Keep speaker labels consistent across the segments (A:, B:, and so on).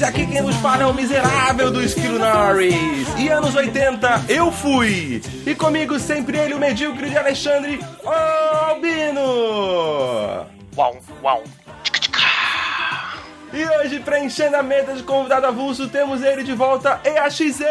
A: organismos! Aqui quem nos fala é o miserável do Esquilo Norris. E anos 80, eu fui! E comigo sempre ele, o medíocre de Alexandre Albino!
B: Uau, uau.
A: E hoje, preenchendo a meta de convidado avulso, temos ele de volta, EAXN!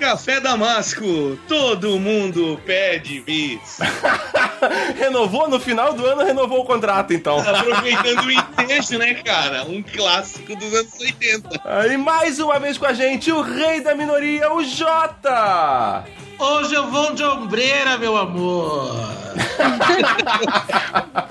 C: Café Damasco, todo mundo pede bis.
A: renovou no final do ano, renovou o contrato, então.
C: Aproveitando o ensejo, né, cara? Um clássico dos anos 80.
A: Aí, mais uma vez com a gente, o rei da minoria, o Jota!
D: Hoje eu vou de ombreira, meu amor.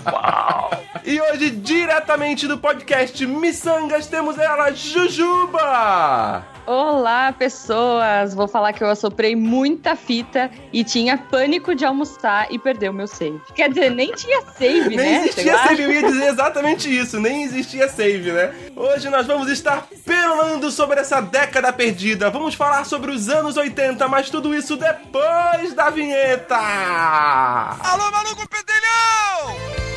A: Uau. E hoje, diretamente do podcast Missangas, temos ela, Jujuba!
E: Olá, pessoas! Vou falar que eu assoprei muita fita e tinha pânico de almoçar e perder o meu save. Quer dizer, nem tinha save,
A: nem
E: né?
A: Nem existia save, eu ia dizer exatamente isso, nem existia save, né? Hoje nós vamos estar perolando sobre essa década perdida. Vamos falar sobre os anos 80, mas tudo isso depois da vinheta!
F: Alô, maluco pedelhão!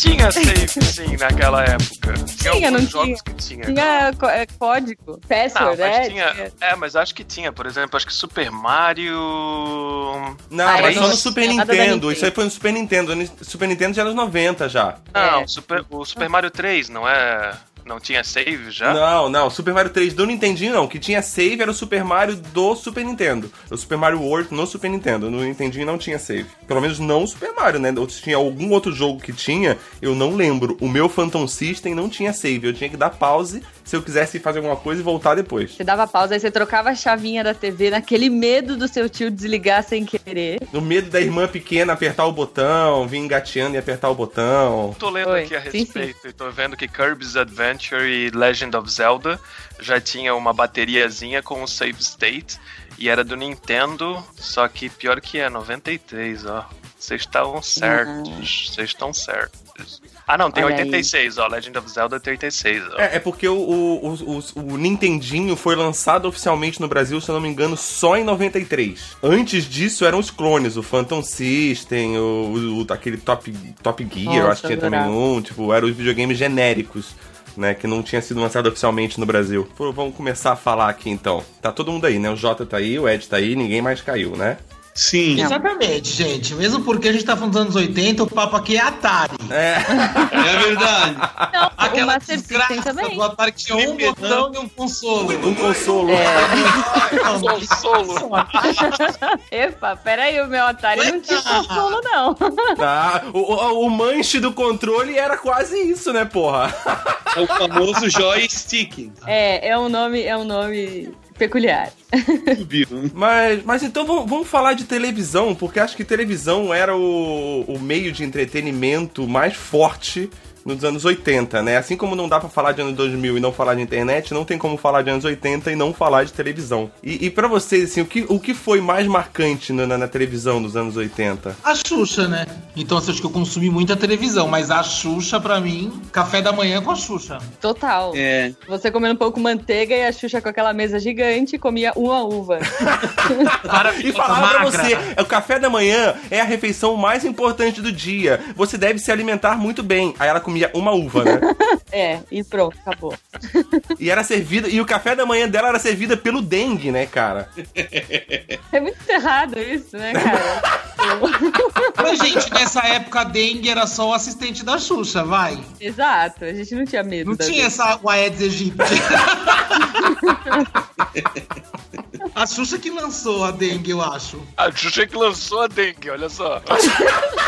B: Tinha save sim naquela época.
E: Tinha, tinha não tinha.
B: tinha.
E: Tinha é, código, password,
B: não,
E: né?
B: Tinha, tinha. É, mas acho que tinha. Por exemplo, acho que Super Mario.
A: Não, ah, mas só no Super Nintendo. Nintendo. Isso aí foi no Super Nintendo. Super Nintendo já é nos 90 já.
B: Não, é. Super, o Super Mario 3, não é. Não tinha save já?
A: Não, não. Super Mario 3 do Nintendinho não. O que tinha save era o Super Mario do Super Nintendo. O Super Mario World no Super Nintendo. No Nintendinho não tinha save. Pelo menos não o Super Mario, né? Ou tinha algum outro jogo que tinha, eu não lembro. O meu Phantom System não tinha save. Eu tinha que dar pause se eu quisesse fazer alguma coisa e voltar depois.
E: Você dava pausa, aí você trocava a chavinha da TV naquele medo do seu tio desligar sem querer.
A: No medo da irmã pequena apertar o botão, vir engateando e apertar o botão.
B: Tô lendo Oi. aqui a respeito sim, sim. e tô vendo que Kirby's Adventure e Legend of Zelda já tinha uma bateriazinha com o save state e era do Nintendo, só que pior que é, 93, ó. Vocês estavam certos, vocês uhum. estão certos. Ah, não, tem Olha 86, aí. ó. Legend of Zelda tem 86, ó.
A: É, é porque o, o, o, o, Nintendinho foi lançado oficialmente no Brasil, se eu não me engano, só em 93. Antes disso eram os clones, o Phantom System, o, o aquele Top, Top Gear, Nossa, eu acho que tinha também um, tipo, eram os videogames genéricos. Né, que não tinha sido lançado oficialmente no Brasil. Pô, vamos começar a falar aqui então. Tá todo mundo aí, né? O Jota tá aí, o Ed tá aí, ninguém mais caiu, né?
C: Sim.
D: Exatamente, gente. Mesmo porque a gente tá falando dos anos 80, o papo aqui é Atari.
C: É. É verdade.
E: Não, Aquela o System também.
D: O Atari que tinha um botão e um consolo.
A: Um consolo. É.
B: um consolo.
E: Epa, peraí, o meu Atari não tinha consolo, não.
A: Ah, o, o, o manche do controle era quase isso, né, porra?
C: É o famoso joystick.
E: É, é um nome, é um nome peculiar.
A: mas, mas então vamos, falar de televisão, porque acho que televisão era o, o meio de entretenimento mais forte nos anos 80, né? Assim como não dá para falar de anos 2000 e não falar de internet, não tem como falar de anos 80 e não falar de televisão. E, e para vocês, assim, o que, o que foi mais marcante na, na, na televisão dos anos 80?
D: A Xuxa, né? Então, assim, acho que eu consumi muita televisão, mas a Xuxa, para mim, café da manhã com a Xuxa.
E: Total.
C: É.
E: Você comendo um pouco manteiga e a Xuxa com aquela mesa gigante comia uma uva.
A: e falava pra você, o café da manhã é a refeição mais importante do dia. Você deve se alimentar muito bem. Aí ela comia comia uma uva, né?
E: é, e pronto, acabou.
A: e era servida, e o café da manhã dela era servida pelo dengue, né, cara?
E: É muito errado isso, né, cara?
D: Mas, gente, nessa época a dengue era só o assistente da Xuxa, vai.
E: Exato, a gente não tinha medo.
D: Não tinha dengue. essa o Aedes aegypti. A Xuxa que lançou a dengue, eu acho.
B: A Xuxa que lançou a dengue, olha só.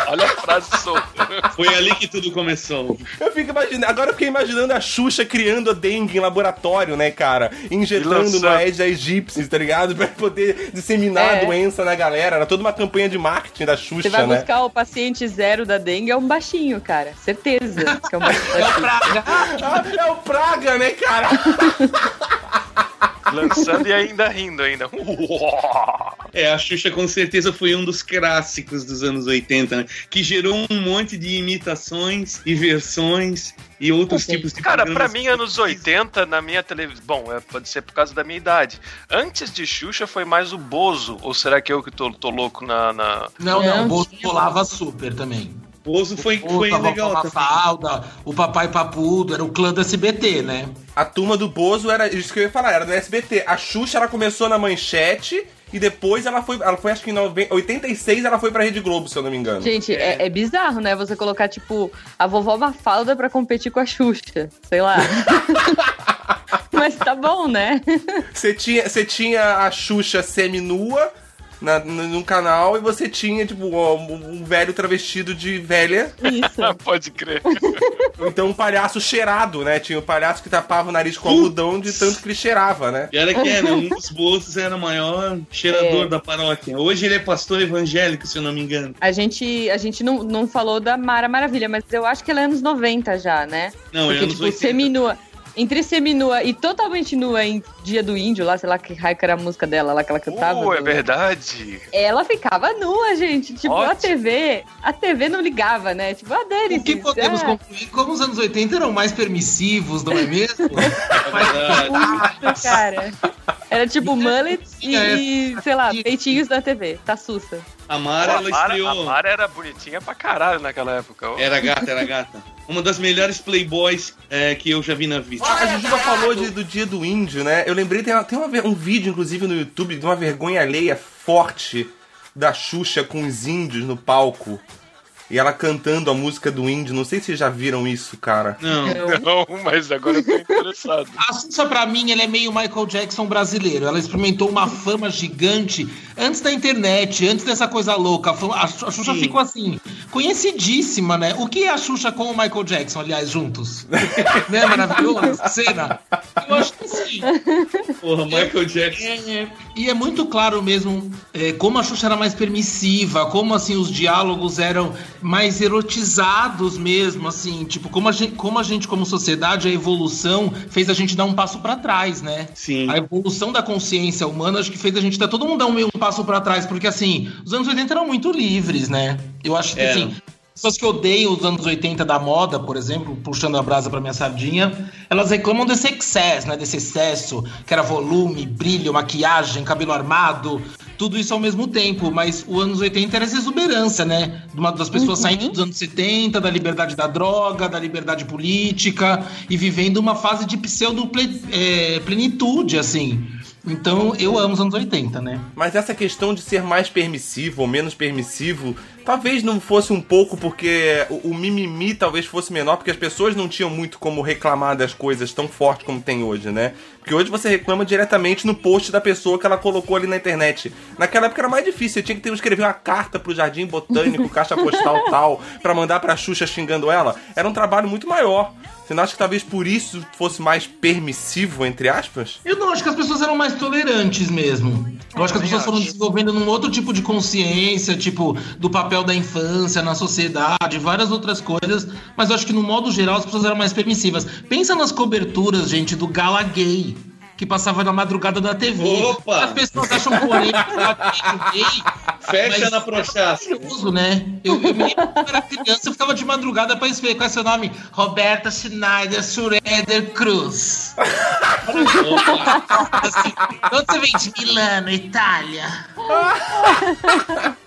B: olha a frase solta.
C: Foi ali que tudo começou.
A: Eu fico imaginando, agora eu fiquei imaginando a Xuxa criando a dengue em laboratório, né, cara? Injetando no Aedes aegypti, tá ligado? Pra poder disseminar
E: É.
A: a doença na galera. Era toda uma campanha de marketing da Xuxa,
E: Você vai
A: né?
E: buscar o paciente zero da dengue, é um baixinho, cara. Certeza que é um baixinho.
D: É o Praga.
A: É o Praga, né, cara?
B: Lançando e ainda rindo ainda.
C: É, a Xuxa com certeza foi um dos clássicos dos anos 80, né? Que gerou um monte de imitações e versões e outros
E: Ok.
C: tipos de
B: Cara, pra
C: programas
B: mim, anos 80, na minha televisão. Bom, é, pode ser por causa da minha idade. Antes de Xuxa foi mais o Bozo. Ou será que eu que tô, tô louco na. na-
D: Não, não,
E: Não,
D: o Bozo
E: tinha-
D: rolava super também.
C: Bozo foi,
D: O
C: foi
D: Tava
C: legal
D: com a
C: também.
D: Falda, o Papai Papudo, era o clã do SBT, né?
A: A turma do Bozo era isso que eu ia falar, era do SBT. A Xuxa ela começou na manchete e depois ela foi, ela foi acho que em nove- 86 ela foi pra Rede Globo, se eu não me engano.
E: Gente, é, é bizarro, né? Você colocar, tipo, a vovó Mafalda pra competir com a Xuxa. Sei lá. Mas tá bom, né?
A: Você tinha, você tinha a Xuxa seminua na, no, num canal e você tinha, tipo, um, um velho travestido de velha.
E: Isso.
B: Pode crer.
A: Então um palhaço cheirado, né? Tinha o palhaço que tapava o nariz com algodão de tanto que ele cheirava, né?
C: E olha que era, um dos bolsos era o maior cheirador
E: É.
C: da paróquia. Hoje ele é pastor evangélico, se eu não me engano.
E: A gente, a gente não, não falou da Mara Maravilha, mas eu acho que ela é anos 90 já, né?
C: Não, é
E: Porque,
C: anos
E: tipo,
C: 80.
E: seminua. Entre seminua e totalmente nua em Dia do Índio, lá, sei lá que raio que era a música dela lá que ela cantava.
B: Uh, é
E: do-
B: verdade.
E: Ela ficava nua, gente. Tipo, a
B: Ótimo.
E: TV, a TV não ligava, né? Tipo, ah, dane
D: O que podemos concluir? Como os anos 80 eram mais permissivos, não é mesmo?
C: É.
E: Muito, cara. Era tipo mullets e, e, sei lá, peitinhos da TV. Tá sussa.
C: A Mara,
B: a,
C: ela
B: Mara, a
C: estreou.
B: Mara era bonitinha pra caralho naquela época.
C: Era gata, era gata. Uma das melhores playboys é, que eu já vi na vida.
A: A Jujuba falou de- do dia do índio, né? Eu lembrei, tem, uma- tem uma um vídeo, inclusive, no YouTube, de uma vergonha alheia forte da Xuxa com os índios no palco. E ela cantando a música do índio. Não sei se vocês já viram isso, cara.
C: Não.
B: Não, mas agora eu tô interessado.
D: A Xuxa, pra mim, ela é meio Michael Jackson brasileiro. Ela experimentou uma fama gigante antes da internet, antes dessa coisa louca. A Xuxa
C: Sim.
D: ficou assim, conhecidíssima, né? O que é a Xuxa com o Michael Jackson, aliás, juntos? né? Maravilhoso essa cena? Eu acho que sim.
C: Porra, Michael Jackson.
D: É, e é muito claro mesmo é, como a Xuxa era mais permissiva, como assim os diálogos eram mais erotizados mesmo, assim, tipo, como a gente, como, a gente, como sociedade, a evolução fez a gente dar um passo pra trás, né?
C: Sim.
D: A evolução da consciência humana acho que fez a gente dar todo mundo dar um meio um passo pra trás, porque assim, os anos 80 eram muito livres, né? Eu acho que
C: Eram.
D: assim, pessoas que odeiam os anos 80 da moda, por exemplo, puxando a brasa pra minha sardinha, elas reclamam desse excesso, né? Desse excesso, que era volume, brilho, maquiagem, cabelo armado, tudo isso ao mesmo tempo. Mas os anos 80 era essa exuberância, né? De uma das pessoas
E: Uhum.
D: saindo dos anos 70, da liberdade da droga, da liberdade política, e vivendo uma fase de pseudo-plenitude, assim. Então, eu amo os anos 80, né?
A: Mas essa questão de ser mais permissivo ou menos permissivo, talvez não fosse um pouco porque o, o mimimi talvez fosse menor, porque as pessoas não tinham muito como reclamar das coisas tão forte como tem hoje, né? Porque hoje você reclama diretamente no post da pessoa que ela colocou ali na internet. Naquela época era mais difícil, você tinha que ter, escrever uma carta pro Jardim Botânico, caixa postal tal, pra mandar pra Xuxa xingando ela. Era um trabalho muito maior. Você não acha que talvez por isso fosse mais permissivo, entre aspas?
D: Eu não acho que as pessoas eram mais tolerantes mesmo. Eu acho que as pessoas foram desenvolvendo num outro tipo de consciência, tipo, do papel da infância na sociedade, várias outras coisas. Mas eu acho que, no modo geral, as pessoas eram mais permissivas. Pensa nas coberturas, gente, do Gala Gay. Que passava na madrugada da TV.
C: Opa!
D: As pessoas acham porém gay.
C: Fecha na prochaça.
D: Maravilhoso, né? Eu, eu me lembro quando era criança, eu ficava de madrugada pra escrever qual é seu nome? Roberta Schneider Schroeder Cruz. Assim, de onde você vem? De Milano, Itália.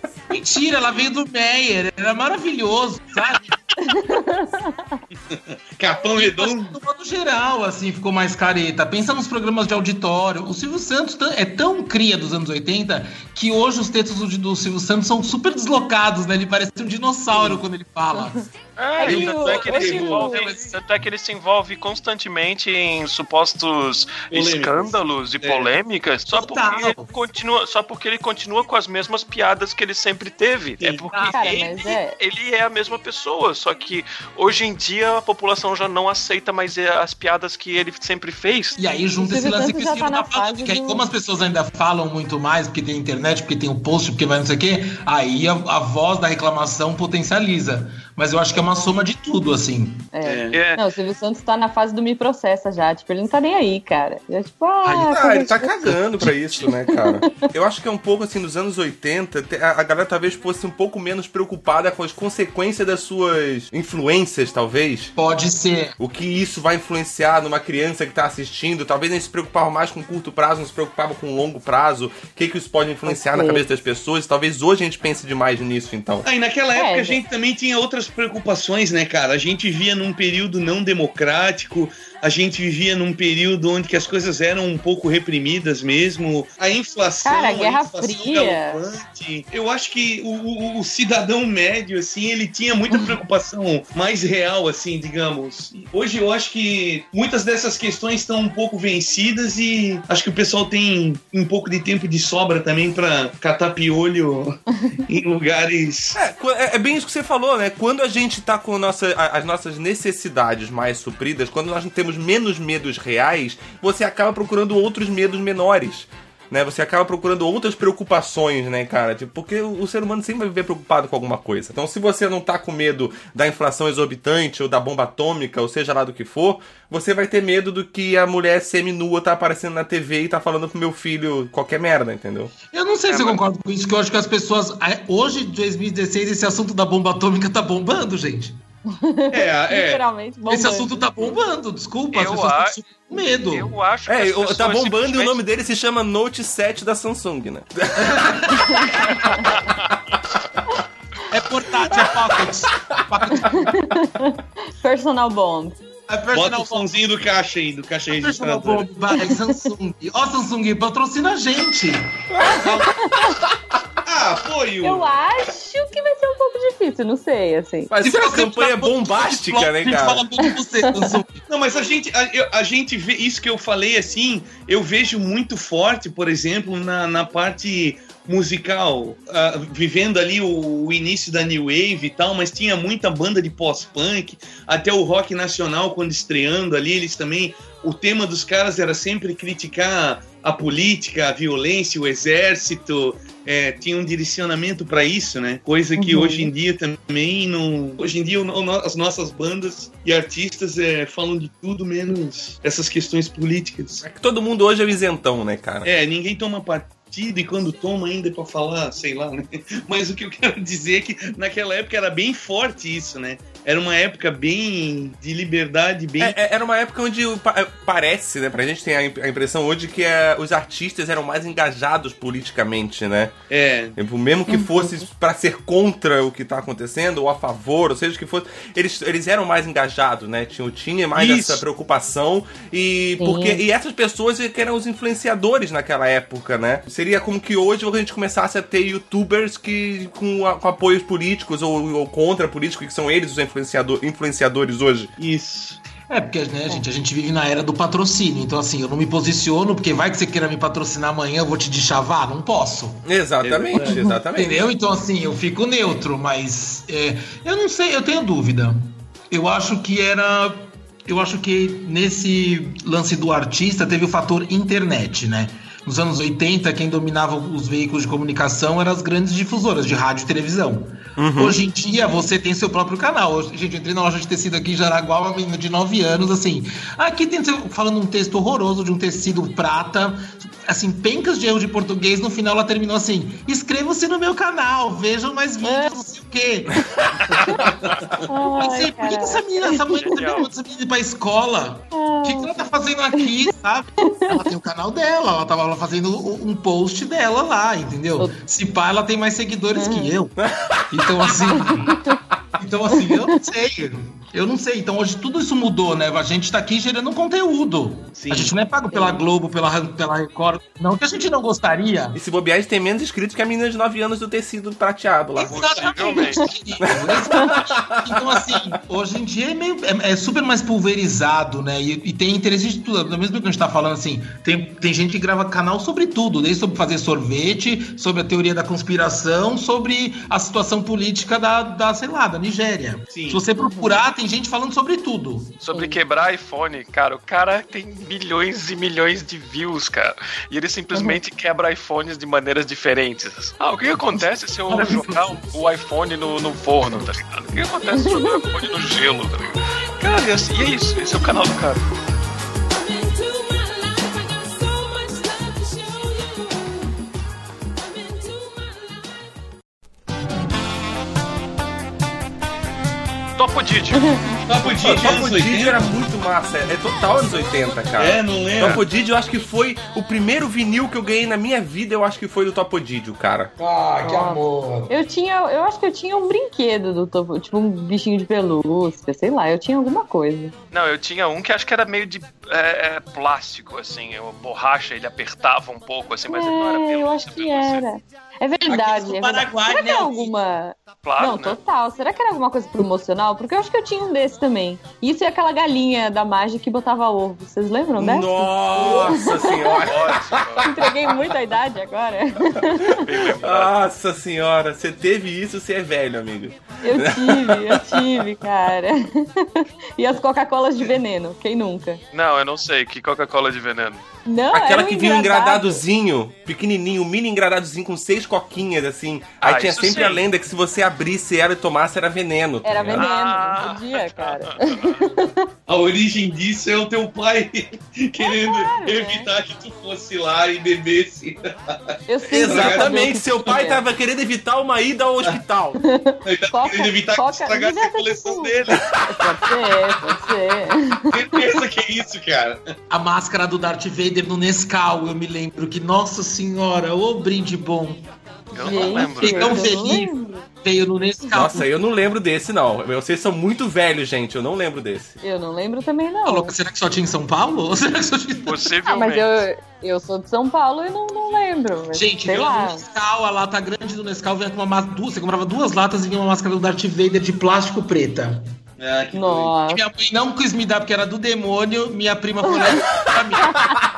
D: Mentira, ela veio do Meyer, era maravilhoso, sabe?
C: Capão redondo.
D: No modo geral, assim, ficou mais careta. Pensa nos programas de auditório. O Silvio Santos é tão cria dos anos 80 que hoje os textos do, do Silvio Santos são super deslocados, né? Ele parece um dinossauro quando ele fala.
B: É,
E: Aí
B: tanto,
E: o-
B: é que ele se
E: o-
B: envolve, tanto é que ele se envolve constantemente em supostos
C: Polêmicas.
B: escândalos e
C: É.
B: polêmicas só porque, ele continua, só porque ele continua com as mesmas piadas que ele sempre teve.
C: Sim.
B: É porque
E: Cara,
B: ele,
E: mas é-
B: ele é a mesma pessoa, só que hoje em dia a população já não aceita mais as piadas que ele sempre fez.
D: E aí junta esse lance que o
E: tá na
D: tá falando,
E: fase
D: que aí
E: do-
D: como as pessoas ainda falam muito mais, porque tem internet, porque tem o post, porque vai não sei o quê, aí a, a voz da reclamação potencializa. Mas eu acho que é uma soma de tudo, assim.
E: É.
B: É.
E: Não, o Silvio Santos tá na fase do me processa já. Tipo, ele não tá nem aí, cara. Ele é tipo, ah,
D: Ai,
A: Ah, ele tá cagando pra isso, né, cara? Eu acho que é um pouco assim, nos anos 80, te- a a galera talvez fosse um pouco menos preocupada com as consequências das suas influências, talvez.
D: Pode ser.
A: O que isso vai influenciar numa criança que tá assistindo. Talvez eles se preocupavam mais com curto prazo, não se preocupavam com longo prazo. O que, que isso pode influenciar
E: Pode
A: na cabeça das pessoas. Talvez hoje a gente pense demais nisso, então.
C: Ah, e naquela
E: É,
C: época a
E: já-
C: gente também tinha outras preocupações, né, cara? A gente vivia num período não democrático, a gente vivia num período onde que as coisas eram um pouco reprimidas mesmo. A inflação,
E: Cara, a Guerra
C: inflação
E: Fria.
C: galopante. Eu acho que o, o- o cidadão médio, assim, ele tinha muita preocupação mais real, assim, digamos. Hoje eu acho que muitas dessas questões estão um pouco vencidas e acho que o pessoal tem um pouco de tempo de sobra também pra catar piolho em lugares.
A: É, é, é bem isso que você falou, né? Quando a gente tá com nossa, a- as nossas necessidades mais supridas, quando nós temos menos medos reais, você acaba procurando outros medos menores. Né? Você acaba procurando outras preocupações, né, cara? Tipo, porque o, ser humano sempre vai viver preocupado com alguma coisa. Então, se você não tá com medo da inflação exorbitante ou da bomba atômica, ou seja lá do que for, você vai ter medo do que a mulher semi-nua tá aparecendo na TV e tá falando pro meu filho qualquer merda, entendeu?
D: Eu não sei
B: É,
D: se eu
B: mas-
D: concordo com isso, que eu acho que as pessoas. a- Hoje, 2016, esse assunto da bomba atômica tá bombando, gente.
C: É, é.
E: Literalmente.
D: Esse
E: bombando.
D: assunto tá bombando, desculpa. as
B: Eu
D: pessoas
B: acho-
D: estão com medo.
B: Eu acho que
A: É,
B: as
A: tá
B: pessoas
A: bombando e o
B: simplesmente-
A: nome dele se chama Note 7 da Samsung, né?
D: É portátil, é pocket.
E: Personal Bond.
D: É
C: Bota
D: personal
C: o somzinho do caixa aí, do caixa
D: Personal
C: registrado.
D: bomb, vai, Samsung. Ó, Samsung, patrocina a gente.
C: Ah, foi o.
E: Eu acho que vai ser um pouco difícil, não sei, assim.
A: Vai
D: Se você
A: campanha
D: foto
A: bombástica, né,
D: a gente
A: cara?
D: fala você.
C: Não, mas a gente, a, a gente vê isso que eu falei assim, eu vejo muito forte, por exemplo, na, na parte musical, ah, vivendo ali o, o início da New Wave e tal, mas tinha muita banda de pós-punk, até o rock nacional quando estreando ali, eles também, o tema dos caras era sempre criticar a política, a violência, o exército, é, tinha um direcionamento para isso, né? Coisa que
E: Uhum.
C: hoje em dia também não. Hoje em dia o no- as nossas bandas e artistas é, falam de tudo menos essas questões políticas.
A: É que todo mundo hoje é isentão, né, cara?
C: É, ninguém toma partido e quando toma ainda é pra falar, sei lá, né? Mas o que eu quero dizer é que naquela época era bem forte isso, né? Era uma época bem de liberdade, bem.
A: É, é, era uma época onde pa- parece, né? Pra gente tem a imp- a impressão hoje que é, os artistas eram mais engajados politicamente, né?
C: É.
A: Tipo, mesmo que fosse pra ser contra o que tá acontecendo, ou a favor, ou seja o que fosse, eles, eles eram mais engajados, né? Tinha, tinha mais
C: Isso.
A: essa preocupação. E,
E: Sim.
A: porque, e essas pessoas que eram os influenciadores naquela época, né? Seria como que hoje a gente começasse a ter youtubers que com, com apoios políticos ou, ou contra políticos, que são eles os influenciador, influenciadores hoje.
C: Isso.
D: É, porque, né, gente, a gente vive na era do patrocínio. Então, assim, eu não me posiciono, porque vai que você queira me patrocinar amanhã, eu vou te deschavar? Não posso.
A: Exatamente, exatamente.
D: Entendeu? Então, assim, eu fico neutro, mas é, eu não sei, eu tenho dúvida. Eu acho que era. Eu acho que nesse lance do artista teve o fator internet, né? Nos anos 80, quem dominava os veículos de comunicação eram as grandes difusoras de rádio e televisão. Hoje em dia, você tem seu próprio canal. Hoje, gente, eu entrei na loja de tecido aqui em Jaraguá, uma menina de 9 anos, assim. Aqui tem falando um texto horroroso de um tecido prata, assim, pencas de erro de português. No final, ela terminou assim: inscreva-se no meu canal, vejam mais vídeos, não sei o quê.
E: Ai,
D: assim, por que, essa menina, essa mãe não
B: Genial.
D: levou essa menina ir pra escola? O que, que ela tá fazendo aqui, sabe? Ela tem o canal dela, ela tava lá fazendo um um post dela lá, entendeu? Se pá, ela tem mais seguidores que eu. Então, assim. Então, assim, eu não sei. Eu não sei, então hoje tudo isso mudou, né? A gente tá aqui gerando conteúdo.
C: Sim.
D: A gente não é pago pela Globo, pela, pela Record. Não que a gente não gostaria.
A: E se bobear, têm menos inscritos que a menina de 9 anos do tecido prateado lá.
B: Possivelmente.
D: Então, assim, hoje em dia é, meio, é, é super mais pulverizado, né? E, e tem interesse de tudo. Do mesmo que a gente tá falando, assim, tem, tem gente que grava canal sobre tudo, desde sobre fazer sorvete, sobre a teoria da conspiração, sobre a situação política da, da sei lá, da Nigéria.
C: Sim.
D: Se você procurar, tem gente falando sobre tudo.
B: Sobre quebrar iPhone, cara, o cara tem milhões e milhões de views, cara. E ele simplesmente quebra iPhones de maneiras diferentes. Ah, o que, que acontece se eu jogar o iPhone no, no forno, tá ligado? O que, que acontece se eu jogar o iPhone no gelo, tá ligado? Cara, e assim- e é isso, esse é o canal do cara. Topo Didi.
C: Topo Didi,
A: Topo
C: anos
A: Didi
C: 80?
A: era muito massa, é total anos 80, cara.
C: É, não lembro.
A: Topo Didi, eu acho que foi o primeiro vinil que eu ganhei na minha vida, eu acho que foi do Topo Didi, cara.
D: Ah, que amor.
E: Eu tinha, eu acho que eu tinha um brinquedo do topo, tipo um bichinho de pelúcia, sei lá, eu tinha alguma coisa.
B: Não, eu tinha um que acho que era meio de é, é, plástico, assim, eu- borracha, ele apertava um pouco, assim, mas ele não era
E: é, eu
B: pelúcia,
E: acho que
B: pelúcia.
E: era. É verdade,
D: Aqui no
E: é verdade.
D: Paraguai,
E: Será que
D: né,
E: era alguma.
B: Claro,
E: não,
B: né?
E: total. Será que era alguma coisa promocional? Porque eu acho que eu tinha um desse também. Isso e aquela galinha da Magic que botava ovo. Vocês lembram dessa?
A: Nossa senhora!
B: Ótimo,
E: Entreguei muita idade agora.
A: Nossa senhora, você teve isso, você é velho, amigo.
E: Eu tive, eu tive, cara. E as Coca-Colas de veneno, quem nunca?
B: Não, eu não sei, que Coca-Cola de veneno.
E: Não,
A: Aquela
E: era um
A: que vinha um
E: engradado.
A: engradadozinho, pequenininho, um mini engradadozinho com seis coquinhas, assim. Aí
B: Ah,
A: tinha
B: isso
A: sempre
B: sim.
A: a lenda que se você abrisse ela e tomasse, era veneno. tá
E: Era
A: ligado?
E: veneno,
B: Ah.
E: não podia, cara.
C: A origem disso é o teu pai querendo
E: claro,
C: evitar que tu fosse lá e bebesse.
A: Exatamente, seu pai
E: tinha.
A: tava querendo evitar uma ida ao hospital.
C: Ele
E: Coca-
C: querendo evitar
E: Coca-
C: que estragasse a coleção dele.
E: Pode ser, pode ser.
C: Certeza que é isso, cara.
D: A máscara do Darth Vader no Nescau, eu me lembro que, nossa senhora, ô brinde bom.
B: Eu não lembro.
D: Veio no Nescau.
A: Nossa, eu não lembro desse, não. Vocês são muito velhos, gente. Eu não lembro desse.
E: Eu não lembro também, não.
D: louco, será que só tinha em São Paulo? Ou será que só tinha...
E: Ah,
B: Possivelmente.
E: mas eu, eu sou de São Paulo e não, não lembro. mas
D: Gente, veio
E: lá.
D: no Nescau, a lata grande do Nescau vinha com uma máscara. Duas, você comprava duas latas e vinha uma máscara do Darth Vader de plástico preta.
C: Ah, que
D: E
E: Nossa.
D: minha mãe não quis me dar porque era do demônio, minha prima falou pra mim.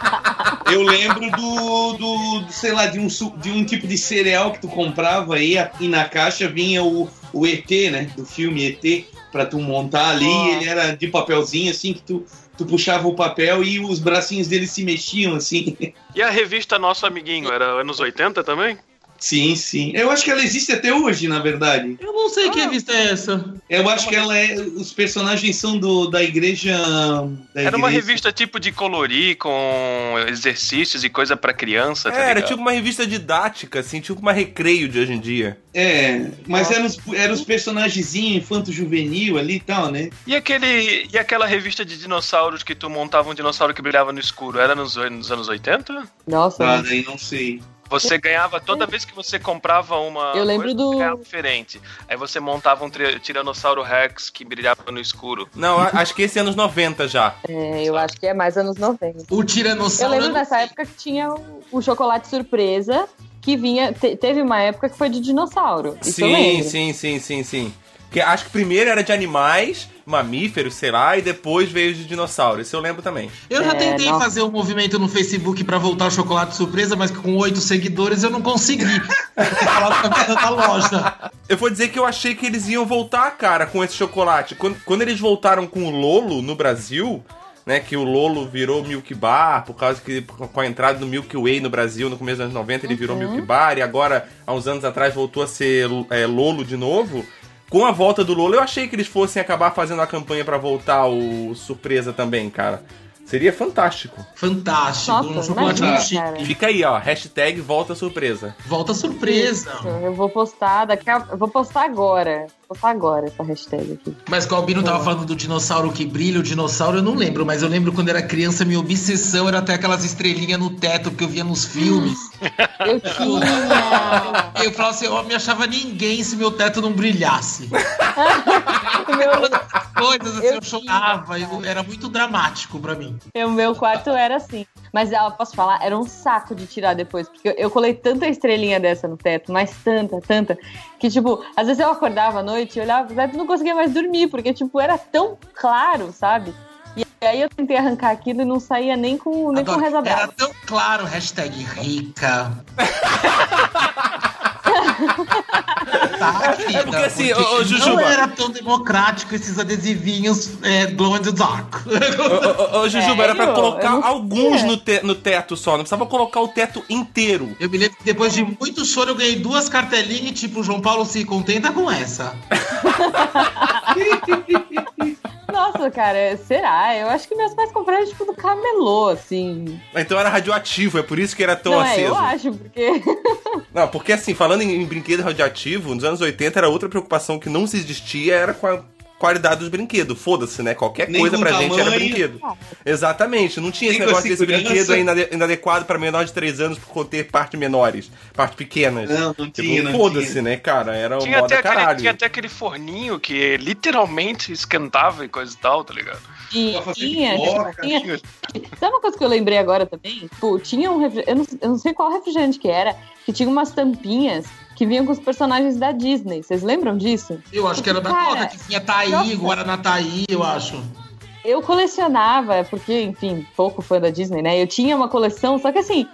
C: Eu lembro do, do, do, sei lá, de um, de um tipo de cereal que tu comprava aí e na caixa vinha o, o ET, né? Do filme ET, pra tu montar ali. E Ele era de papelzinho, assim, que tu, tu puxava o papel e os bracinhos dele se mexiam, assim.
B: E a revista Nosso Amiguinho, era anos 80 também?
C: Sim, sim. Eu acho que ela existe até hoje, na verdade.
D: Eu não sei que revista é essa.
C: Eu acho que ela é. Os personagens são do, da igreja. Da
B: Era uma
C: igreja-
B: revista tipo de colorir, com exercícios e coisa pra criança, tá
A: É, era
B: ligado?
A: tipo uma revista didática, assim, tipo uma recreio de hoje em dia.
C: É, mas eram os, eram os personagenzinhos infanto-juvenil ali e tal, né?
B: E, aquele, e aquela revista de dinossauros que tu montava um dinossauro que brilhava no escuro, era nos, nos anos 80?
E: Nossa,
C: Ah, daí não sei.
B: Você ganhava, toda vez que você comprava uma
E: Eu lembro
B: coisa,
E: do-
B: ganhava diferente. Aí você montava um Tiranossauro Rex que brilhava no escuro.
A: Não, acho que esse é anos 90 já.
E: é, eu acho que é mais anos 90.
D: O
E: Eu
D: Tiranossauro.
E: lembro dessa época que tinha o, o chocolate surpresa, que vinha. te- teve uma época que foi de dinossauro. Isso eu
A: sim, sim, sim, sim, sim. Que acho que primeiro era de animais, mamíferos, sei lá, e depois veio de dinossauros. Isso eu lembro também.
D: Eu já
E: É,
D: tentei
E: nossa.
D: fazer um movimento no Facebook pra voltar o chocolate surpresa, mas com oito seguidores eu não consegui. Falar com a venda da loja.
A: Eu vou dizer que eu achei que eles iam voltar, cara, com esse chocolate. Quando, quando eles voltaram com o Lolo no Brasil, né, que o Lolo virou Milk Bar, por causa que com a entrada do Milky Way no Brasil no começo dos anos 90 ele virou Milk Bar, e agora, há uns anos atrás, voltou a ser é, Lolo de novo. Com a volta do Lolo, eu achei que eles fossem acabar fazendo a campanha pra voltar o Surpresa também, cara. Seria fantástico.
D: Fantástico.
E: Nossa,
D: um chocolate
E: imagina,
D: muito chique.
A: Fica aí, ó, hashtag volta surpresa.
D: Volta surpresa.
E: Isso, Eu vou postar daqui a... Eu vou postar agora. Vou postar agora essa hashtag aqui.
D: Mas qual o Bino tava falando do dinossauro que brilha, o dinossauro eu não lembro, mas eu lembro quando era criança, minha obsessão era até aquelas estrelinhas no teto que eu via nos filmes.
E: Eu tinha.
D: Eu falava assim, eu me achava ninguém se meu teto não brilhasse.
E: meu,
D: Coisas assim, eu chorava, eu- era muito dramático pra mim.
E: o meu quarto era assim. Mas ela, posso falar, era um saco de tirar depois. Porque eu, eu colei tanta estrelinha dessa no teto, mas tanta, tanta, que, tipo, às vezes eu acordava à noite e olhava pro teto e não conseguia mais dormir, porque, tipo, era tão claro, sabe? E aí eu tentei arrancar aquilo e não saía nem com, nem com
D: Adoro.
E: reza
D: Era tão claro, hashtag rica. tá,
A: É porque assim, ô, ô,
D: Não
A: Jujuba.
D: era tão democrático esses adesivinhos é, glow in the dark.
A: Ô, ô, ô, Jujuba, era pra
E: Sério?
A: colocar alguns no, te- no teto só, não precisava colocar o teto inteiro.
D: Eu me lembro que depois de muito choro eu ganhei duas cartelinhas e tipo, o João Paulo se contenta com essa.
E: Nossa, cara, será? Eu acho que meus pais compraram, tipo, do camelô, assim.
A: Então era radioativo, é por isso que era tão
E: não,
A: aceso.
E: é, eu acho, porque...
A: Não, porque assim, falando em, em brinquedo radioativo, nos anos 80 era outra preocupação que não se existia, era com a qualidade dos brinquedos. Foda-se, né? Qualquer
C: Nem
A: coisa pra gente era
C: tamanho.
A: brinquedo. Exatamente, não tinha
C: Nem
A: esse negócio desse brinquedo ainda inadequado pra menor de 3 anos por conter partes menores, partes pequenas.
C: Não, não
A: Tipo,
C: tinha,
A: Foda-se,
C: tinha.
A: né, cara? Era o
B: Tinha
A: moda
B: até, aquele,
A: caralho.
B: tinha até aquele forninho que literalmente esquentava e coisa e tal, tá ligado?
E: E tinha,
C: pipoca.
E: tinha, Sabe uma coisa que eu lembrei agora também? Pô, tinha um refrigerante, eu não, eu não sei qual refrigerante que era, que tinha umas tampinhas que vinham com os personagens da Disney. Vocês lembram disso?
D: Eu acho que era da
E: Cara,
D: Coca, que tinha Taí,
E: nossa.
D: Guaraná Taí, eu acho.
E: Eu colecionava, porque, enfim, pouco fã da Disney, né? Eu tinha uma coleção, só que assim,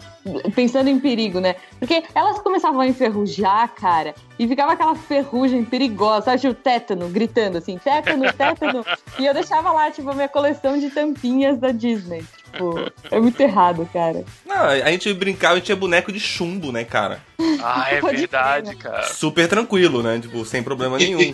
E: pensando em perigo, né? Porque elas começavam a enferrujar, cara, e ficava aquela ferrugem perigosa, sabe? Tipo, tétano, gritando assim, tétano, tétano. e eu deixava lá, tipo, a minha coleção de tampinhas da Disney. Tipo, é muito errado, cara.
A: Não, a gente brincava e tinha boneco de chumbo, né, cara?
B: Ah, é
E: Pode
B: verdade,
E: crer,
B: cara.
A: Super tranquilo, né? Tipo, sem problema nenhum.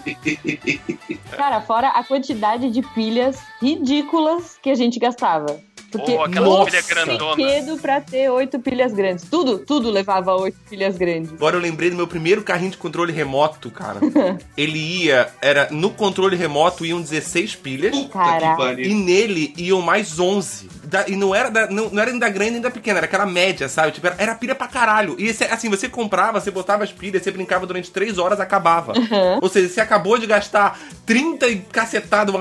E: Cara, fora a quantidade de pilhas ridículas que a gente gastava. Porque
B: Ou aquela
A: Nossa!
B: pilha grandona.
E: brinquedo pra ter oito pilhas grandes. Tudo, tudo levava oito pilhas grandes.
A: Agora eu lembrei do meu primeiro carrinho de controle remoto, cara. Ele ia, era no controle remoto iam 16 pilhas.
C: Puta.
A: E nele iam mais 11. Da- e não era, da- não, não era nem da grande nem da pequena, era aquela média, sabe? Tipo, era, era pilha pra caralho. E esse- assim, você comprava, você botava as pilhas, você brincava durante 3 horas, acabava. Ou seja, você acabou de gastar 30 e cacetado,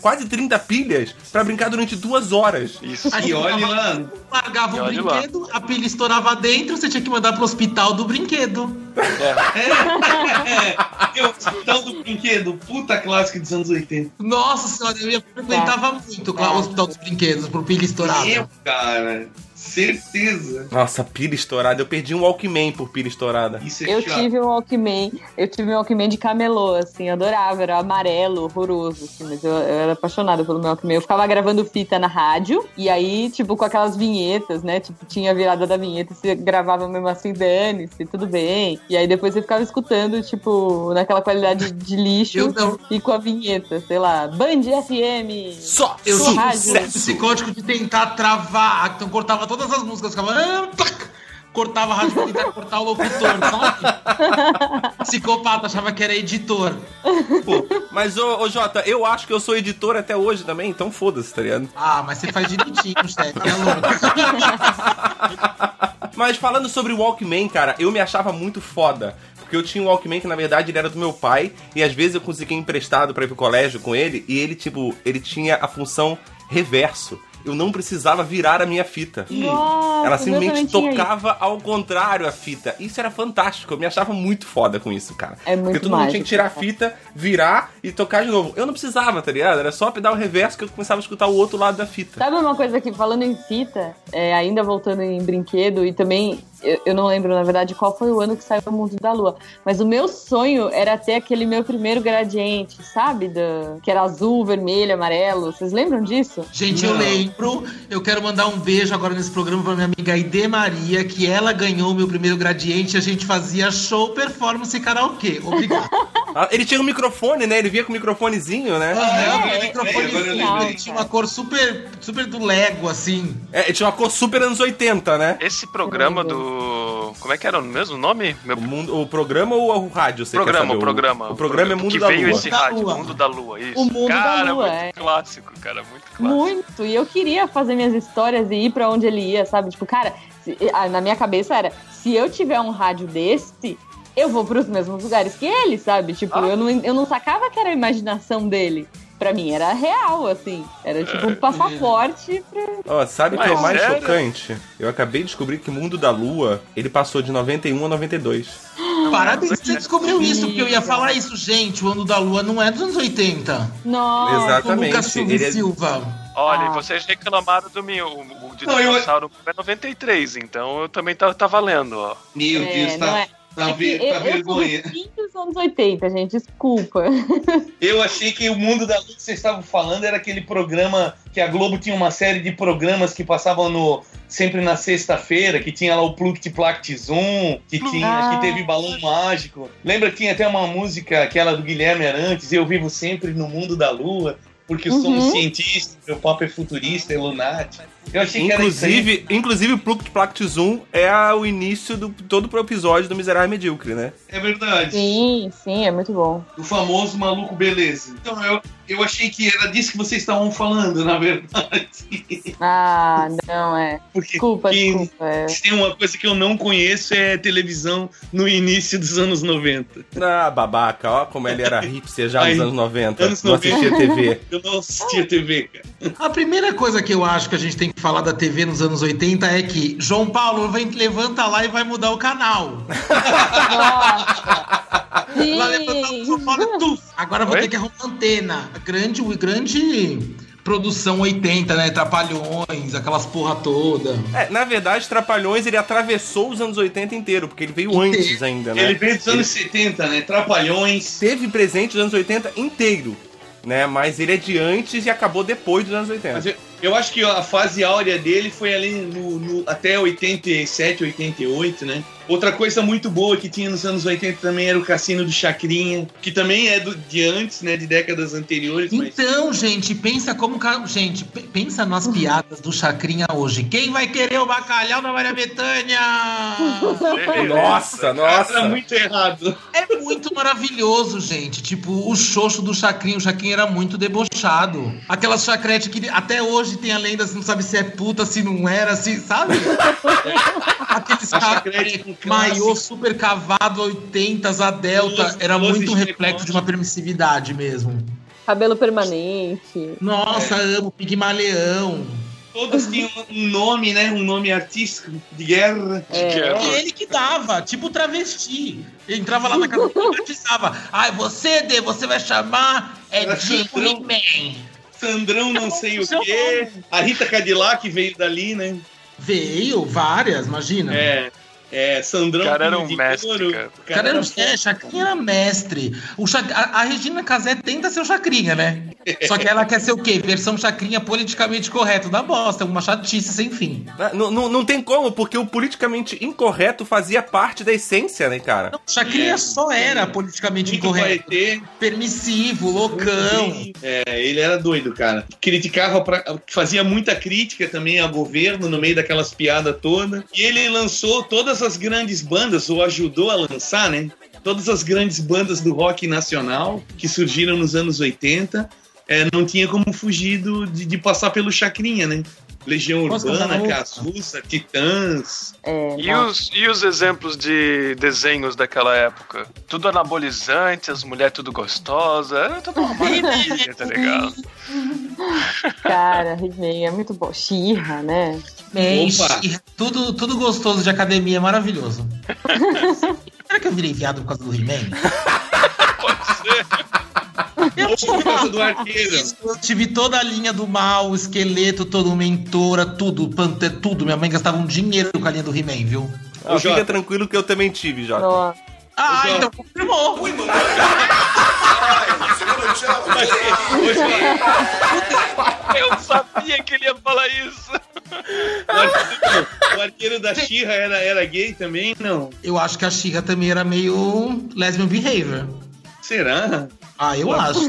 A: quase 30 pilhas pra brincar durante 2 horas.
B: Isso.
D: Aí
C: E olha lá.
D: largava
B: E
D: o
B: olha lá.
D: brinquedo, a pilha estourava dentro, você tinha que mandar pro hospital do brinquedo.
C: É, eu, hospital do brinquedo, puta clássica dos anos 80.
D: Nossa senhora, eu frequentava muito o hospital dos brinquedos por pilha estourada.
C: Eu, cara, certeza.
A: Nossa, pilha estourada. Eu perdi um Walkman por pilha estourada.
C: Isso é
E: Eu
C: chato.
E: tive um Walkman, eu tive um Walkman de camelô, assim, adorava, era amarelo, horroroso, assim, mas eu, eu era apaixonada pelo meu Walkman. Eu ficava gravando fita na rádio, e aí, tipo, com aquelas vinhetas, né, tipo, tinha a virada da vinheta, você gravava mesmo assim, dane-se, tudo bem. E aí depois você ficava escutando, tipo, naquela qualidade de lixo,
D: Eu não.
E: e com a vinheta, sei lá, Band FM.
A: Só
D: Eu
E: Sou rádio.
D: sucesso psicótico de tentar travar, então cortava todas as músicas, ficava. ah, Cortava a rádio pra tentar cortar o locutor, sabe? Psicopata, achava que era editor.
A: Mas, ô, ô Jota, eu acho que eu sou editor até hoje também, então foda-se, tá ligado?
D: Ah, mas você faz direitinho, chefe, é louco.
A: Mas falando sobre o Walkman, cara, eu me achava muito foda. Porque eu tinha um Walkman que, na verdade, ele era do meu pai. E às vezes eu conseguia emprestado pra ir pro colégio com ele. E ele, tipo, ele tinha a função reverso. Eu não precisava virar a minha fita.
E: Nossa,
A: Ela simplesmente
E: isso.
A: tocava ao contrário a fita. Isso era fantástico. Eu me achava muito foda com isso, cara.
E: É muito
A: Porque todo mundo tinha
E: mágico,
A: que tirar a fita, virar e tocar de novo. Eu não precisava, tá ligado? Era só pedar o reverso que eu começava a escutar o outro lado da fita.
E: Sabe uma coisa que, falando em fita, é, ainda voltando em brinquedo, e também, eu, eu não lembro, na verdade, qual foi o ano que saiu o Mundo da Lua, mas o meu sonho era ter aquele meu primeiro gradiente, sabe? Da, que era azul, vermelho, amarelo. Vocês lembram disso?
D: Gente, eu
C: Não.
D: lembro. Eu quero mandar um beijo agora nesse programa pra minha amiga Aide Maria, que ela ganhou o meu primeiro gradiente e a gente fazia show, performance e karaokê. Obrigado.
A: Ah, Ele tinha um microfone, né? Ele vinha com um microfonezinho, né?
D: Aham,
E: é,
C: é, agora eu
D: ele tinha uma cor super, super do Lego, assim.
A: É, ele tinha uma cor super anos 80, né?
B: Esse programa do. Como é que era o mesmo nome? Meu
A: O, mundo, o programa ou o rádio? Você quer
B: programa,
A: saber?
B: o programa.
A: O, programa é Mundo
B: que
A: da
B: veio
A: Lua.
B: esse
D: Da
B: rádio,
D: Lua.
B: Mundo da Lua, isso.
E: O Mundo da
B: cara,
E: Lua,
B: muito
E: é.
B: clássico, cara, muito clássico.
E: Muito. E eu queria fazer minhas histórias e ir pra onde ele ia, sabe? Tipo, cara, se- na minha cabeça era: se eu tiver um rádio desse, eu vou pros mesmos lugares que ele, sabe? Tipo,
B: Ah.
E: eu, não, eu não sacava que era a imaginação dele. Pra mim era real, assim. Era tipo um passaporte pra.
A: Ó, sabe o que é o mais
B: sério?
A: chocante? Eu acabei de descobrir que o Mundo da Lua, ele passou de 91 a 92.
D: Parabéns que você descobriu isso, porque eu ia falar isso, gente. O ano da lua não é dos anos 80.
E: Nossa.
A: Exatamente.
D: Lucas Silva
A: é-
D: Silva.
B: Olha,
E: Ah.
B: e vocês reclamaram do meu. O de
C: Não, eu-
B: dinossauro é 93, então eu também tá, tá valendo, ó.
C: Meu
E: É,
C: Deus,
E: não
C: tá,
E: é.
C: Tá,
E: É
C: ver- tá
E: eu, eu sou
C: vergonha.
E: fim dos anos 80, gente, desculpa.
C: Eu achei que o Mundo da Luz que vocês estavam falando era aquele programa que a Globo tinha uma série de programas que passavam no sempre na sexta-feira, que tinha lá o Pluct Plact Zoom, que tinha,
E: Ah.
C: que teve balão mágico. Lembra que tinha até uma música, aquela do Guilherme Arantes, Eu Vivo Sempre no Mundo da Lua, porque eu sou um
E: Uhum.
C: cientista, meu papo é futurista, é lunático. Eu achei que era.
A: Inclusive, inclusive o Plucked Plact Zoom é a- o início do todo o episódio do Miserável Medíocre, né?
C: É verdade.
E: Sim, sim, é muito bom.
C: O famoso maluco beleza. Então eu, eu achei que era disso que vocês estavam falando, na verdade.
E: Ah, não, é.
C: Porque
E: Desculpa, desculpa. É.
C: Se tem uma coisa que eu não conheço é televisão no início dos anos 90.
A: Ah, babaca, ó como ele era hipster já nos
C: Aí,
A: anos 90.
C: anos
A: não
C: 90.
A: assistia TV.
C: Eu não assistia TV, cara.
D: A primeira coisa que eu acho que a gente tem que falar da TV nos anos 80 é que João Paulo vem, levanta lá e vai mudar o canal.
E: Nossa!
D: Lá levanta o tuf. Agora eu vou
B: Oi?
D: ter que arrumar antena. Grande, grande produção 80, né? Trapalhões, aquelas porra toda.
A: É, na verdade, Trapalhões ele atravessou os anos 80 inteiro, porque ele veio antes ainda, né?
C: Ele veio dos anos 70, né? Trapalhões.
A: teve presente os anos 80 inteiro, né? Mas ele é de antes e acabou depois dos anos 80.
C: Mas eu, eu acho que a fase áurea dele foi ali no, no- até 87, 88, né? Outra coisa muito boa que tinha nos anos 80 também era o Cassino do Chacrinha, que também é do, de antes, né? De décadas anteriores. Mas...
D: Então, gente, pensa como. Gente, pe- pensa nas piadas do Chacrinha hoje. Quem vai querer o bacalhau da Maria Bethânia?
A: Nossa,
C: Era
A: nossa!
C: muito errado.
D: É muito maravilhoso, gente. Tipo, o xoxo do Chacrinha. O Chacrinha era muito debochado. Aquelas chacrete que até hoje tem a lenda, você não sabe se é puta, se não era, assim, sabe? Aqueles
C: chacrete com
D: maiô
C: classe.
D: super cavado, 80 a delta. Era muito um
C: de
D: reflexo de uma permissividade mesmo.
E: Cabelo permanente.
D: Nossa, amo Pigmaleão.
C: Todas tinham um nome, né? Um nome artístico de guerra.
E: É.
D: E ele que dava, tipo travesti. Ele entrava lá na casa e avisava. Ai, você, Dê, você vai chamar é
C: Era
D: Jim
C: Sandrão.
D: Man.
C: Sandrão não sei o quê. A Rita Cadillac veio dali, né?
D: Veio várias, imagina.
C: É. É, Sandrão.
B: O cara era um
C: de
B: mestre, cara.
C: O
D: cara era,
C: era
D: é, Chacrinha era mestre. O Chac- a, a Regina Casé tenta ser o Chacrinha, né? Só que ela quer ser o quê? Versão Chacrinha politicamente correto. Da bosta, uma chatice sem fim.
A: Não, não, não tem como, porque o politicamente incorreto fazia parte da essência, né, cara?
D: Não, Chacrinha
C: É.
D: só era politicamente
C: muito
D: incorreto. Permissivo, loucão.
C: É, ele era doido, cara. Criticava, pra, fazia muita crítica também ao governo no meio daquelas piadas todas. E ele lançou todas as grandes bandas, ou ajudou a lançar, né? Todas as grandes bandas do rock nacional que surgiram nos anos 80. É, não tinha como fugir do- de, de passar pelo Chacrinha, né? Legião
D: Nossa,
C: Urbana. Cazuza, Titãs.
E: É,
B: E
E: nossa.
B: os, e os exemplos de desenhos daquela época? Tudo anabolizante, as mulheres tudo gostosa, era tudo uma maravilha, tá ligado?
E: Cara, He-Man é muito bom. Xirra, né?
C: Opa.
D: tudo, tudo gostoso de academia, maravilhoso. Será que eu virei viado por causa do He-Man?
B: Pode ser.
D: Eu
C: do arqueiro.
D: Eu tive toda a linha do mal, o esqueleto, todo mentora, tudo, panther, tudo. Minha mãe gastava um dinheiro com a linha do He-Man, viu?
A: Ah, fica
C: Jota.
A: tranquilo que eu também tive, Jota.
E: Nossa.
D: Ah,
C: João.
D: então confirmou.
B: Eu sabia que ele ia falar isso.
C: O arqueiro, o arqueiro da Xirra era, era gay também? Não.
D: Eu acho que a Xirra também era meio lesbian behavior.
C: Será?
D: Ah, eu acho.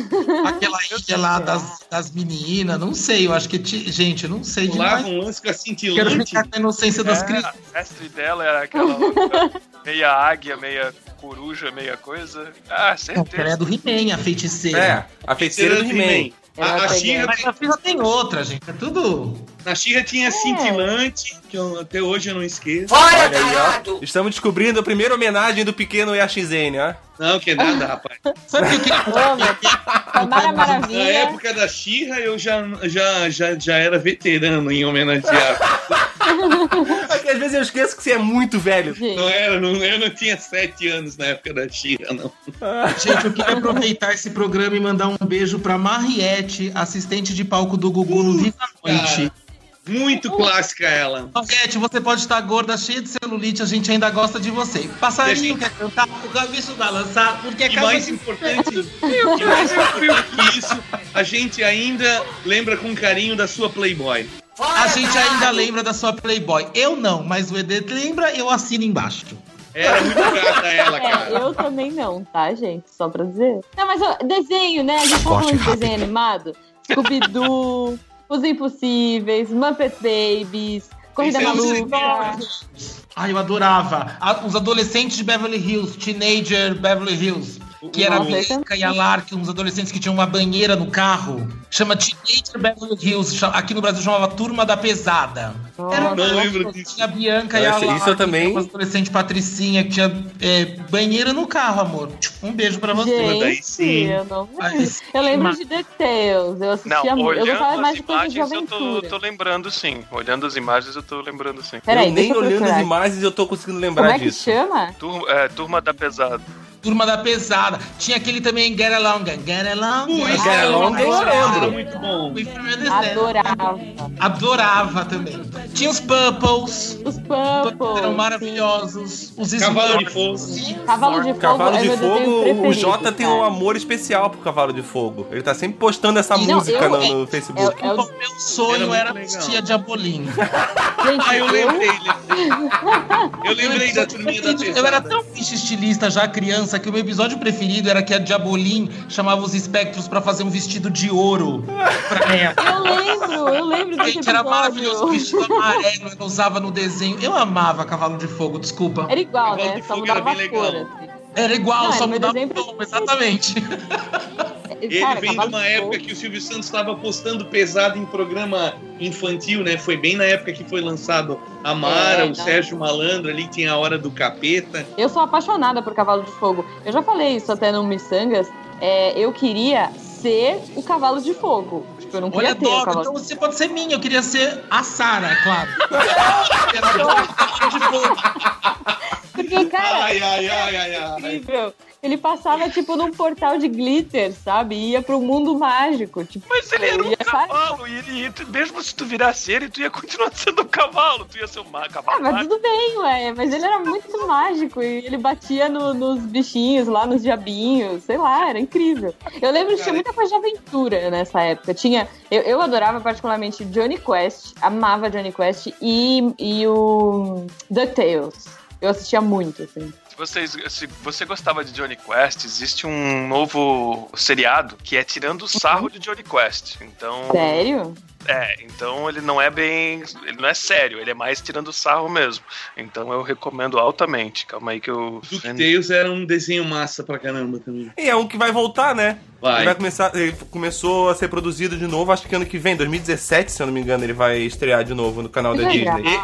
D: Aquela ilha lá das, das meninas, não sei, eu acho que. ti- Gente, eu não sei
C: Pulava
D: demais.
C: um lance com a
D: Quero
C: cintilante.
D: ficar com a inocência das
B: É,
D: crianças.
B: a mestre dela era aquela outra, meia águia, meia coruja, meia coisa. Ah,
D: Não, ela é
B: certeza.
D: do He-Man, a feiticeira.
A: É, a feiticeira do
C: Feiticeira do
A: He-Man.
C: He-Man. A, a. Xirra,
D: Mas a fila tem outra, gente. É tudo.
C: na Xirra tinha cintilante, que eu- até hoje eu não esqueço.
A: Olha aí, ó. Estamos descobrindo a primeira homenagem do pequeno Yashizene, ó.
C: Não, que nada, rapaz.
D: Sabe o que
E: meu, Samara
C: Na
E: Maravilha.
C: época da Xirra, eu já, já, já, já era veterano em homenagear.
A: É que às vezes eu esqueço que você é muito velho.
C: Não era, não, eu não tinha sete anos na época da Xirra, não.
D: Gente, eu queria aproveitar esse programa e mandar um beijo pra Mariette, assistente de palco do Gugu no Viva a Noite.
C: Muito clássica ela.
D: Mariette, você pode estar gorda, cheia de celulite, a gente ainda gosta de você. Passarinho quer cantar, o gaviço balançar, porque é
C: E mais
D: de...
C: importante, e mais importante que isso, a gente ainda lembra com carinho da sua Playboy.
D: A gente ainda lembra da sua Playboy. Eu não, mas o ED lembra, eu assino embaixo.
C: Era muito gata ela,
E: É,
C: cara.
E: eu também não, tá, gente? Só pra dizer. Não, mas ó, desenho, né? A gente tá falando de desenho animado. Scooby-Doo, Os Impossíveis, Muppet Babies, Corrida
C: é
E: Maluca.
D: Ai, eu adorava. A- os adolescentes de Beverly Hills, Teenager Beverly Hills. Que era Bianca e a Lark, uns adolescentes que tinham uma banheira no carro. Chama Teenager Beverly Hills. Aqui no Brasil chamava Turma da Pesada. Era
C: Não lembro disso.
D: Tinha a Bianca e a Lark.
A: isso eu também-
D: Uma adolescente patricinha que tinha é, banheira no carro, amor. Um beijo pra você.
C: Mas daí
E: Gente,
C: sim.
E: eu não
D: sim,
E: Eu lembro
D: mas-
E: de DuckTales. Eu assistia
B: Não,
E: muito. Eu gostava
B: olhando
E: mais
B: as
E: de coisas de
B: imagens eu tô,
E: aventura.
B: tô lembrando sim. Olhando as imagens eu tô lembrando sim.
E: Peraí,
A: eu nem olhando as
E: procurar.
A: imagens eu tô conseguindo
E: Como
A: lembrar
E: é que
A: disso.
E: chama?
B: Turma, é, Turma da Pesada.
D: Turma da Pesada. Tinha aquele também, Get Along, Get Along.
A: Get
C: era
A: Along eu lembro.
C: muito bom.
E: Adorava.
D: Adorava também. Tinha os Purples.
E: Os Purple.
D: Eram maravilhosos. Os
C: Cavalo de. Fogo.
E: Cavalo de Fogo
A: Cavalo
E: é
A: de Fogo, o Jota tem um amor especial pro Cavalo de Fogo. Ele tá sempre postando essa
E: Não,
A: música
E: eu-
A: no,
E: é-
A: no Facebook.
E: É, é o-
D: meu sonho
C: Era
D: era assistir a Diabolim.
E: gente,
C: Ah, eu lembrei, lembrei. Eu lembrei da turminha da
D: Eu era tão bicho estilista já criança que o meu episódio preferido era que a Diabolim chamava os espectros pra fazer um vestido de ouro pra ela.
E: eu lembro, eu lembro desse
D: Gente, era maravilhoso. O vestido amarelo ela usava no desenho. Eu amava Cavalo de Fogo, desculpa.
E: Era igual,
C: Cavalo
E: né?
C: de
E: Só
C: Fogo era
E: mudava
C: bem
E: a cor.
C: legal.
E: assim.
D: Era igual,
E: Não,
D: só
E: era meu
D: mudava o tom, exatamente.
C: Ele
E: Cara,
C: vem de uma época que o Silvio Santos estava postando pesado em programa infantil, né? Foi bem na época que foi lançado a Mara,
E: É,
C: o. Sérgio Malandro ali, tinha a Hora do Capeta.
E: Eu sou apaixonada por Cavalo de Fogo. Eu já falei isso até no Missangas. É, eu queria ser o Cavalo de Fogo. Tipo, eu não queria
D: Olha,
E: ter o
D: Doga,
E: Cavalo
D: então você pode ser minha. Eu queria ser a Sara, é claro.
E: Porque, cara,
C: Ai, ai, ai, ai, ai.
E: incrível. Ele passava, tipo, num portal de glitter, sabe? E ia pro mundo mágico. Tipo,
B: Mas ele era um
E: ia-
B: cavalo, e ele, mesmo se tu virasse ele, tu ia continuar sendo um cavalo, tu ia ser um ma-
E: Ah,
B: cavalo
E: mas
B: mágico.
E: tudo bem, ué. Mas ele era muito mágico e ele batia no- nos bichinhos lá, nos diabinhos, sei lá, era incrível. Eu lembro que tinha muita coisa de aventura nessa época. Tinha. Eu, eu adorava particularmente Johnny Quest, amava Johnny Quest e, e o DuckTales. Eu assistia muito, assim.
B: Se, vocês, se você gostava de Johnny Quest, existe um novo seriado que é tirando o sarro de Johnny Quest. Então,
E: Sério?
B: é, então ele não é bem, ele não é sério, ele é mais tirando o sarro mesmo. Então eu recomendo altamente. Calma aí que eu
C: DuckTales era um desenho massa pra caramba também.
A: E é um que vai voltar, né? Ele
C: Vai.
A: vai começar. Ele começou a ser produzido de novo, acho que ano que vem, 2017, se eu não me engano, ele vai estrear de novo no canal
E: Que
A: da
E: legal.
A: Disney.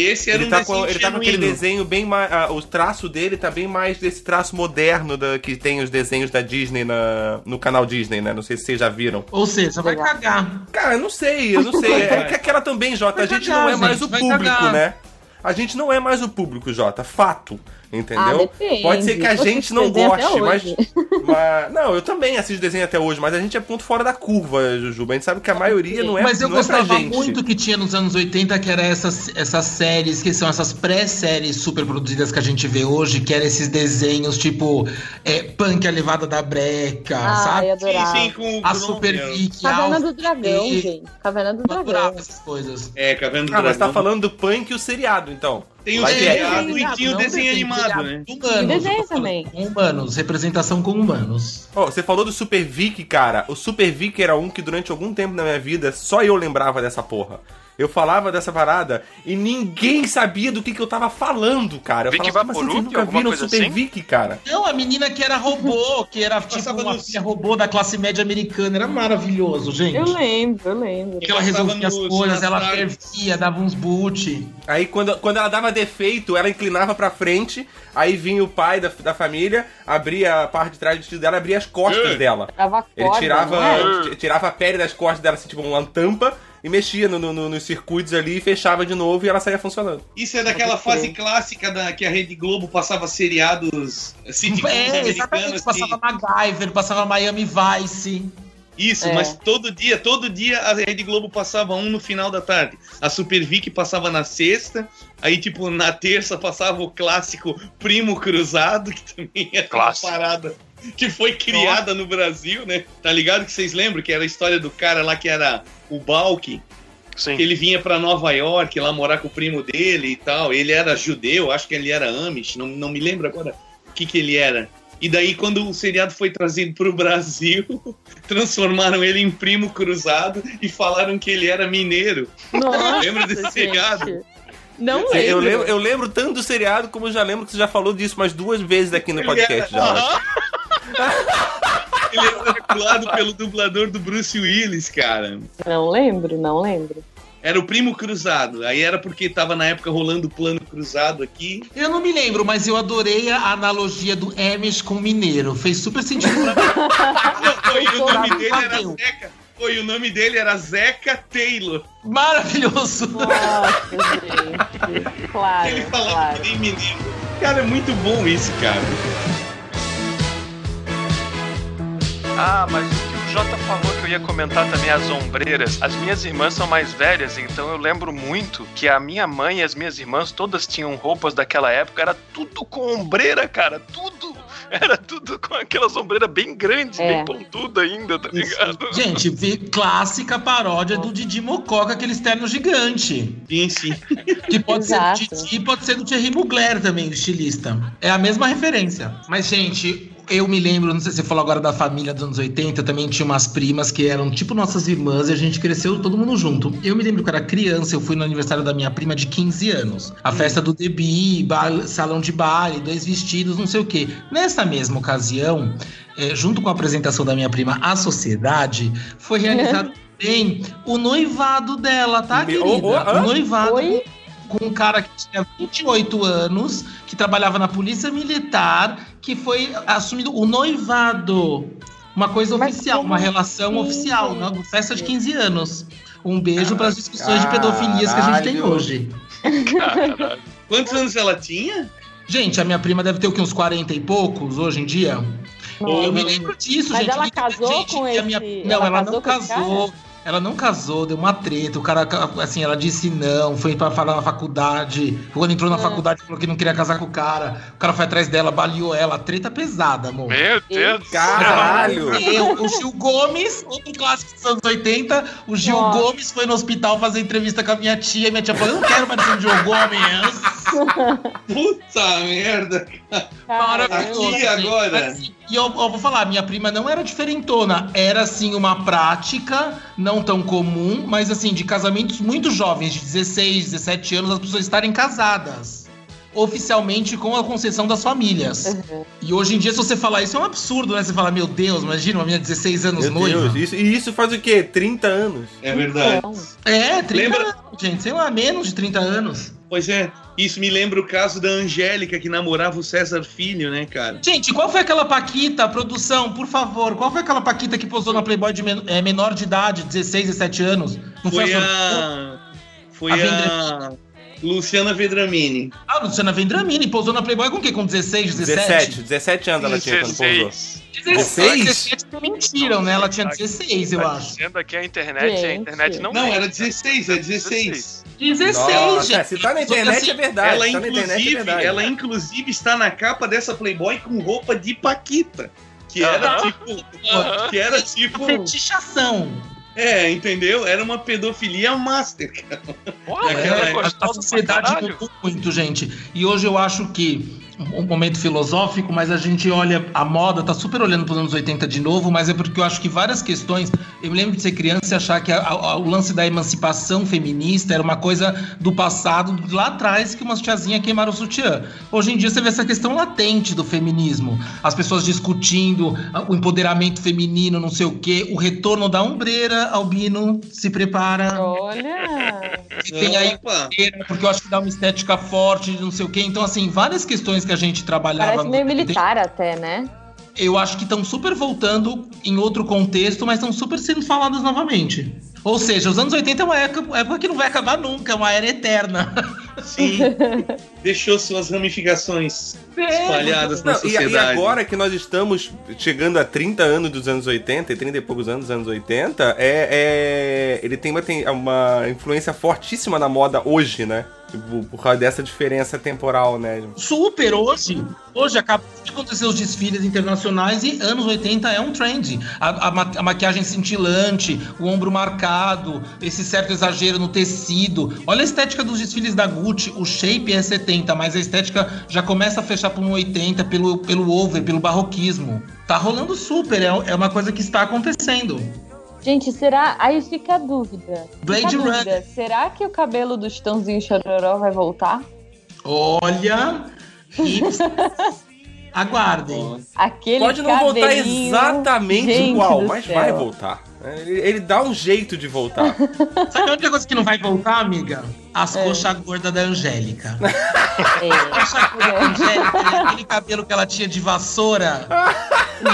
C: Esse era
A: Ele
C: um
A: tá, com,
C: desenho
A: ele tá com aquele desenho bem mais. ah, o traço dele tá bem mais desse traço moderno da, que tem os desenhos da Disney na, no canal Disney, né? Não sei se vocês já viram.
D: Ou seja, vai cagar.
A: Cara, eu não sei, eu não sei. É que aquela também, Jota, a
D: Vai
A: gente
D: cagar,
A: não é mais
D: gente,
A: o público,
D: cagar.
A: né? A gente não é mais o público, Jota. Fato. Entendeu?
E: Ah.
A: Pode ser que a gente não goste, mas, mas- Não, eu também assisto desenho até hoje, mas a gente é ponto fora da curva, Jujuba. A gente sabe que a maioria não é,
D: Mas eu
A: não é pra
D: gostava
A: gente.
D: muito que tinha nos anos 80, que era essas, essas séries, que são essas pré-séries super produzidas que a gente vê hoje, que eram esses desenhos tipo é, Punk a Levada da Breca,
E: Ai,
D: sabe?
C: Sim, sim, com o
D: A Super. Vic,
E: Caverna
D: a
E: do Dragão,
D: e-
E: gente. Caverna do Dragão.
D: essas coisas.
C: É, Caverna do
A: Ah, mas tá
C: Dragão.
A: falando do punk e o seriado, então.
C: Tem o seriado e tinha o desenho animado, né?
D: Humanos.
E: E desenho também.
D: Com humanos, representação com humanos.
A: Ó, você falou do Super Vic, cara. O Super Vic era um que durante algum tempo na minha vida só eu lembrava dessa porra. Eu falava dessa parada e ninguém sabia do que, que eu tava falando, cara. Eu
B: Vicky
A: falava, assim,
B: Vaporub,
A: vocês nunca
B: alguma
A: viram
B: coisa
A: Super
B: assim?
A: Vicky, cara?
D: Não, a menina que era robô, que era tipo
C: Passava
D: uma
C: nos-
D: filha robô da classe média americana. Era maravilhoso, gente.
E: Eu lembro, eu lembro.
D: Que ela resolvia as coisas, ela fervia, dava uns boot.
A: Aí quando, quando ela dava defeito, ela inclinava pra frente, aí vinha o pai da, da família, abria a parte de trás do vestido dela, abria as costas dela.
E: Tava
A: Ele
E: corda,
A: tirava,
E: é?
A: tirava a pele das costas dela, assim, tipo uma tampa, e mexia no, no- no- nos circuitos ali, e fechava de novo e ela saía funcionando.
C: Isso é daquela fase clássica da, que a Rede Globo passava seriados sitcoms
D: É, exatamente.
C: americanos.
D: Passava
C: que-
D: MacGyver, passava Miami Vice.
C: Isso,
E: É.
C: mas todo dia, todo dia a Rede Globo passava um no final da tarde. A Super Vic passava na sexta, aí tipo na terça passava o clássico Primo Cruzado, que também
B: Clássico.
C: uma parada que foi criada no Brasil, né? Tá ligado que vocês lembram que era a história do cara lá que era o Balk,
B: Sim.
C: que ele vinha pra Nova York lá morar com o primo dele e tal. Ele era judeu, acho que ele era Amish, não, não me lembro agora o que, que ele era. E daí, quando o seriado foi trazido pro Brasil, transformaram ele em primo cruzado e falaram que ele era mineiro.
E: Nossa,
C: Lembra desse
E: gente.
C: seriado?
E: Não lembro.
A: Eu lembro, eu lembro tanto do seriado como eu já lembro que você já falou disso mais duas vezes aqui no podcast. Já,
C: Aham. Ele era dublado pelo dublador do Bruce Willis, cara.
E: Não lembro, não lembro.
C: Era o primo cruzado. Aí era porque tava na época rolando o plano cruzado aqui.
D: Eu não me lembro, mas eu adorei a analogia do Amish com o mineiro. Fez super sentido pra mim.
C: O nome dele era. Zeca. Foi, o nome dele era Zeca Taylor.
D: Maravilhoso.
E: Nossa, gente. Claro,
C: Ele falava
E: claro.
C: que nem menino. Cara, é muito bom isso, cara.
B: Ah, mas o que o Jota falou que eu ia comentar também as ombreiras. As minhas irmãs são mais velhas, então eu lembro muito que a minha mãe e as minhas irmãs todas tinham roupas daquela época, era tudo com ombreira, cara, tudo. Era tudo com aquelas ombreiras bem grandes,
E: É.
B: bem pontuda ainda, tá ligado?
D: Gente, vi clássica paródia do Didi Mococa, aquele externo gigante.
C: Sim, sim.
D: Que pode
E: Exato.
D: ser do Didi e pode ser do Thierry Mugler também, o estilista. É a mesma referência. Mas, gente, eu me lembro, não sei se você falou agora da família dos anos 80, eu também tinha umas primas que eram tipo nossas irmãs e a gente cresceu todo mundo junto. Eu me lembro que eu era criança, eu fui no aniversário da minha prima de 15 anos. A festa do Debi, salão de baile, dois vestidos, não sei o quê. Nessa mesma ocasião, eh, junto com a apresentação da minha prima à sociedade, foi realizado também o noivado dela, tá, querida?
A: oh, oh,
D: o noivado
E: Oi?
D: Com um cara que tinha 28 anos, que trabalhava na polícia militar, que foi assumido o noivado. Uma coisa
E: Mas
D: oficial, uma relação
E: assim,
D: oficial, uma festa de 15 anos. Um beijo para as discussões de pedofilias que a gente tem hoje.
B: Caralho.
C: Quantos anos ela tinha?
D: Gente, a minha prima deve ter o que, uns 40 e poucos hoje em dia? Eu me lembro disso,
E: Mas
D: gente.
E: ela casou
D: gente,
E: com
D: e a minha- Não,
E: ela
D: ela,
E: casou
D: não casou. Ela não casou, deu uma treta. O cara, assim, ela disse não, foi pra falar na faculdade. Quando entrou na
E: Ah.
D: faculdade, falou que não queria casar com o cara. O cara foi atrás dela, baleou ela. Treta pesada, amor.
B: Meu Deus do.
A: Caralho!
D: Eu, o Gil Gomes, outro clássico dos anos 80, o Gil
E: Nossa.
D: Gomes foi no hospital fazer entrevista com a minha tia. E minha tia falou: Eu não quero mais ser o Gil Gomes.
C: Puta merda.
D: Maravilhoso.
C: Aqui agora.
D: Mas, assim, E eu, eu vou falar, minha prima não era diferentona, era assim uma prática não tão comum, mas assim, de casamentos muito jovens, de 16, 17 anos, as pessoas estarem casadas. Oficialmente com a concessão das famílias.
E: Uhum.
D: E hoje em dia, se você falar isso, é um absurdo, né? Você fala, meu Deus, imagina uma menina de 16 anos
A: Meu
D: noiva.
A: Deus, isso, e isso faz o quê? 30 anos?
C: É verdade.
E: Então,
D: É, 30
C: Lembra-
D: anos, gente, sei lá, menos de 30 anos.
C: Pois é, isso me lembra o caso da Angélica que namorava o César Filho, né, cara?
D: Gente, qual foi aquela Paquita, produção, por favor? Qual foi aquela Paquita que posou na Playboy de men- é, menor de idade, 16, 17 anos? Não
C: Foi
D: a...
C: a. Foi
D: A
C: a. Luciana Vedramini.
D: Ah, Luciana Vendramini posou na Playboy com o quê? Com 16, 17?
A: 17, 17 anos ela tinha quando pousou.
B: 16.
D: 16? 17 que mentiram, né? Ela tinha 16, eu
B: Tá
D: acho.
B: dizendo aqui a internet, a
E: Gente.
B: internet não
C: Não,
B: mente,
C: era
B: cara.
C: 16, é 16.
D: 16,
A: Nossa,
D: gente.
A: se tá na internet
D: assim,
A: é verdade.
C: ela,
A: tá é
C: inclusive,
A: verdade.
C: ela inclusive está na capa dessa Playboy com roupa de Paquita. Que era
B: Aham.
C: tipo.
B: Aham.
C: Que era tipo.
D: Fetichação.
C: É, entendeu? Era uma pedofilia master, cara. É,
D: É, a,
B: pra
D: sociedade mudou muito, gente. E hoje eu acho que um momento filosófico, mas a gente olha a moda, tá super olhando para os anos 80 de novo, mas é porque eu acho que várias questões. Eu me lembro de ser criança e achar que a, a, o lance da emancipação feminista era uma coisa do passado, lá atrás, que umas tiazinhas queimaram o sutiã. Hoje em dia você vê essa questão latente do feminismo. As pessoas discutindo o empoderamento feminino, não sei o quê, o retorno da ombreira, Albino se prepara.
E: Olha!
D: E tem aí, porque eu acho que dá uma estética forte, não sei o quê. Então, assim, várias questões que a gente trabalhava.
E: Parece meio militar até, né?
D: Eu acho que estão super voltando em outro contexto, mas estão super sendo faladas novamente. Ou seja, os anos 80 é uma época, época que não vai acabar nunca, é uma era eterna.
C: Sim. Deixou suas ramificações espalhadas na
A: Não, e,
C: sociedade.
A: e agora que nós estamos chegando a 30 anos dos anos 80, e 30 e poucos anos dos anos 80, é, é- ele tem uma, tem uma influência fortíssima na moda hoje, né? Tipo, por causa dessa diferença temporal, né?
D: Super hoje. Hoje acaba de acontecer os desfiles internacionais e anos 80 é um trend. A, a a maquiagem cintilante, o ombro marcado, esse certo exagero no tecido. Olha a estética dos desfiles da Gucci. O shape é 70, mas a estética já começa a fechar para um 80 pelo, pelo over, pelo barroquismo. Tá rolando super, é, é uma coisa que está acontecendo.
E: Gente, será. Aí fica a dúvida.
D: Blade
E: fica a dúvida.
D: Runner.
E: Será que o cabelo do Chitãozinho Chororó vai voltar?
D: Olha. Aguardem.
E: Aquele
A: Pode não voltar exatamente
E: gente
A: igual, mas
E: céu.
A: vai voltar. Ele, ele dá um jeito de voltar.
D: Sabe a única coisa que não vai voltar, amiga? As
E: É.
D: coxas gordas da Angélica.
E: É,
D: Coxa gorda da Angélica, aquele cabelo que ela tinha de vassoura,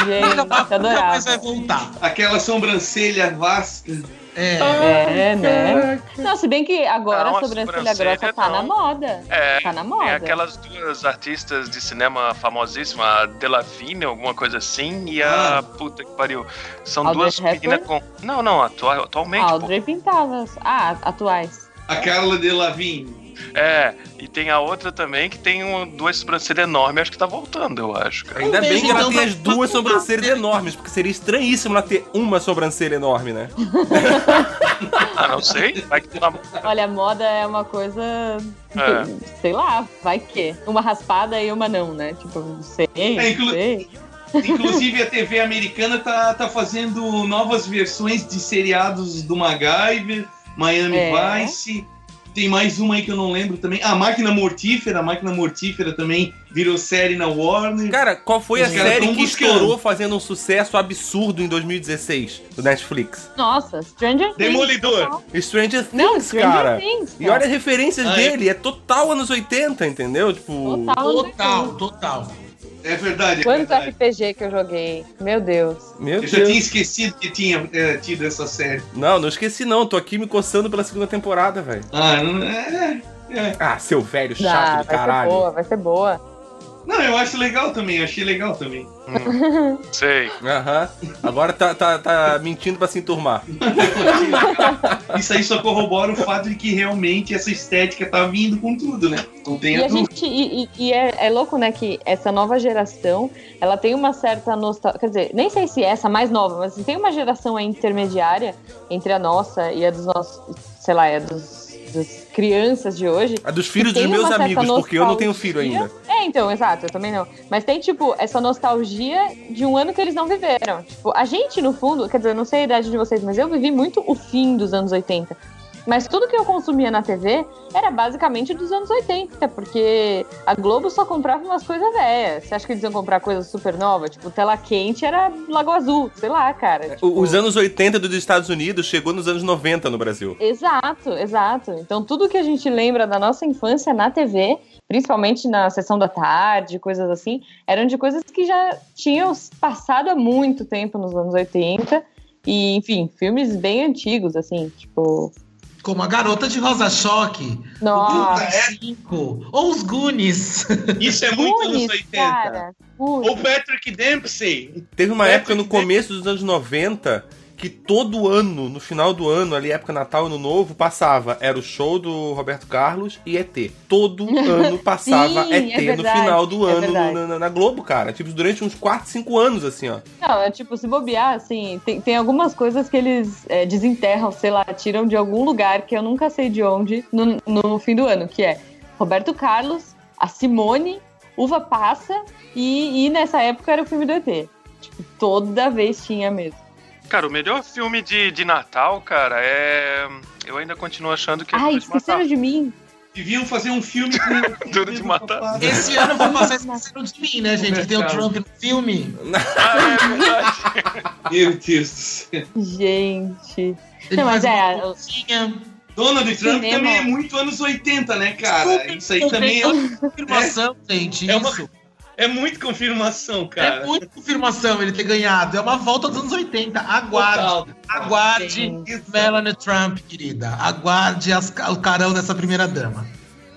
E: gente, adorava.
D: mais vai voltar.
C: Aquela sobrancelha vasta.
D: É.
E: É, né? Não, se bem que agora
B: Não,
E: a sobrancelha
B: sobrancelha
E: grossa tá
B: não.
E: na moda.
B: É,
E: Tá na moda.
B: aquelas duas artistas de cinema famosíssimas, a Delavigne, alguma coisa assim, e a.
C: Ah.
B: Puta que pariu. São
E: Audrey
B: duas meninas com. Não, não, atua- atualmente. pô.
E: Audrey pintava. Ah, atuais.
C: A Carla Delavigne.
B: É, e tem a outra também que tem um, duas sobrancelhas enormes, acho que tá voltando, eu acho, cara.
A: Ainda bem que ela
D: então,
A: tem as duas sobrancelhas enormes, porque seria estranhíssimo ela ter uma sobrancelha enorme, né?
B: Ah, não sei. Vai que uma.
E: Olha, moda é uma coisa.
B: É.
E: Sei lá, vai que. Uma raspada e uma não, né? Tipo, não sei.
C: É, inclu-
E: não sei.
C: Inclusive a TV americana tá, tá fazendo novas versões de seriados do MacGyver, Miami
E: É.
C: Vice. Tem mais uma aí que eu não lembro também. A Máquina Mortífera. A Máquina Mortífera também virou série na Warner.
A: Cara, qual foi
C: Os
A: a série que
C: buscando.
A: estourou fazendo um sucesso absurdo em 2016 do Netflix?
E: Nossa, Stranger Things.
C: Demolidor.
A: Stranger Things,
E: Não, Stranger
A: cara.
E: Things.
A: E olha as referências
C: Ah, é?
A: dele, é total anos 80, entendeu? Tipo.
E: Total.
D: Total, total.
C: É verdade. É
E: Quantos
C: verdade.
E: RPG que eu joguei? Meu Deus.
A: Meu
C: Eu já
A: Deus.
C: tinha esquecido que tinha é, tido essa série.
A: Não, não esqueci não, tô aqui me coçando pela segunda temporada, velho.
C: Ah, não, é, é.
A: Ah, seu velho chato
E: Ah,
A: do
E: vai
A: caralho.
E: ser boa, vai ser boa.
C: Não, eu acho legal também. Achei legal também.
B: Sei.
A: Aham. Agora tá, tá, tá mentindo pra se enturmar.
C: Isso aí só corrobora o fato de que realmente essa estética tá vindo com tudo, né? Não
E: E
C: tenha
E: a gente. E, e- e é, é louco, né, que essa nova geração, ela tem uma certa nostalgia. Quer dizer, nem sei se é essa mais nova, mas tem uma geração aí intermediária entre a nossa e a dos nossos. Sei lá, e a dos, das crianças de hoje.
A: A dos filhos dos meus amigos, porque eu não tenho filho ainda.
E: É, então, exato, eu também não. Mas tem, tipo, essa nostalgia de um ano que eles não viveram. Tipo, a gente, no fundo, quer dizer, eu não sei a idade de vocês, mas eu vivi muito o fim dos anos 80. Mas tudo que eu consumia na TV era basicamente dos anos 80, porque a Globo só comprava umas coisas velhas. Você acha que eles iam comprar coisa super nova? Tipo, tela quente era Lago Azul, sei lá, cara. Tipo,
A: O- Os anos 80 dos Estados Unidos chegou nos anos 90 no Brasil.
E: Exato, exato. Então tudo que a gente lembra da nossa infância na TV, principalmente na sessão da tarde, coisas assim, eram de coisas que já tinham passado há muito tempo nos anos 80. E, enfim, filmes bem antigos, assim, tipo.
D: Como a garota de Rosa Choque,
E: Nossa,
C: é.
D: Cinco, ou os Goonies.
C: Isso é muito anos
E: Goonies,
C: 80.
E: cara. Goonies.
C: Ou Patrick Dempsey.
A: Teve uma
C: Patrick
A: época no
C: Dempsey.
A: começo dos anos 90 que todo ano, no final do ano, ali época Natal, Ano Novo, passava. Era o show do Roberto Carlos e ET. Todo ano passava
E: Sim,
A: ET
E: é
A: no
E: verdade,
A: final do
E: é
A: ano na- na Globo, cara. Tipo, durante uns 4, 5 anos, assim, ó.
E: Não, é tipo, se bobear, assim, tem, tem algumas coisas que eles é, desenterram, sei lá, tiram de algum lugar que eu nunca sei de onde no, no fim do ano, que é Roberto Carlos, a Simone Uva Passa e, e nessa época era o filme do ET. Tipo, toda vez tinha mesmo.
B: Cara, o melhor filme de, de Natal, cara, é. Eu ainda continuo achando que é
E: Ai,
B: Duro de
E: esqueceram de mim.
C: Deviam fazer um filme com.
B: Duro de matar.
D: Esse ano vai passar esquecendo de mim, né, gente? Que tem o Trump no filme.
B: Ah, é verdade.
C: Meu Deus do céu.
E: Gente.
D: Ele
E: Não, mas é.
C: Donald Trump
E: Cinema.
C: também é muito anos 80, né, cara? Isso aí também é,
D: Confirmação, gente,
C: É uma-
D: isso.
C: É muito confirmação, cara.
D: É muita confirmação ele ter ganhado. É uma volta dos anos 80. Aguarde.
C: Total.
D: Aguarde
E: Sim.
D: Melanie Trump, querida. Aguarde as- o carão dessa primeira dama.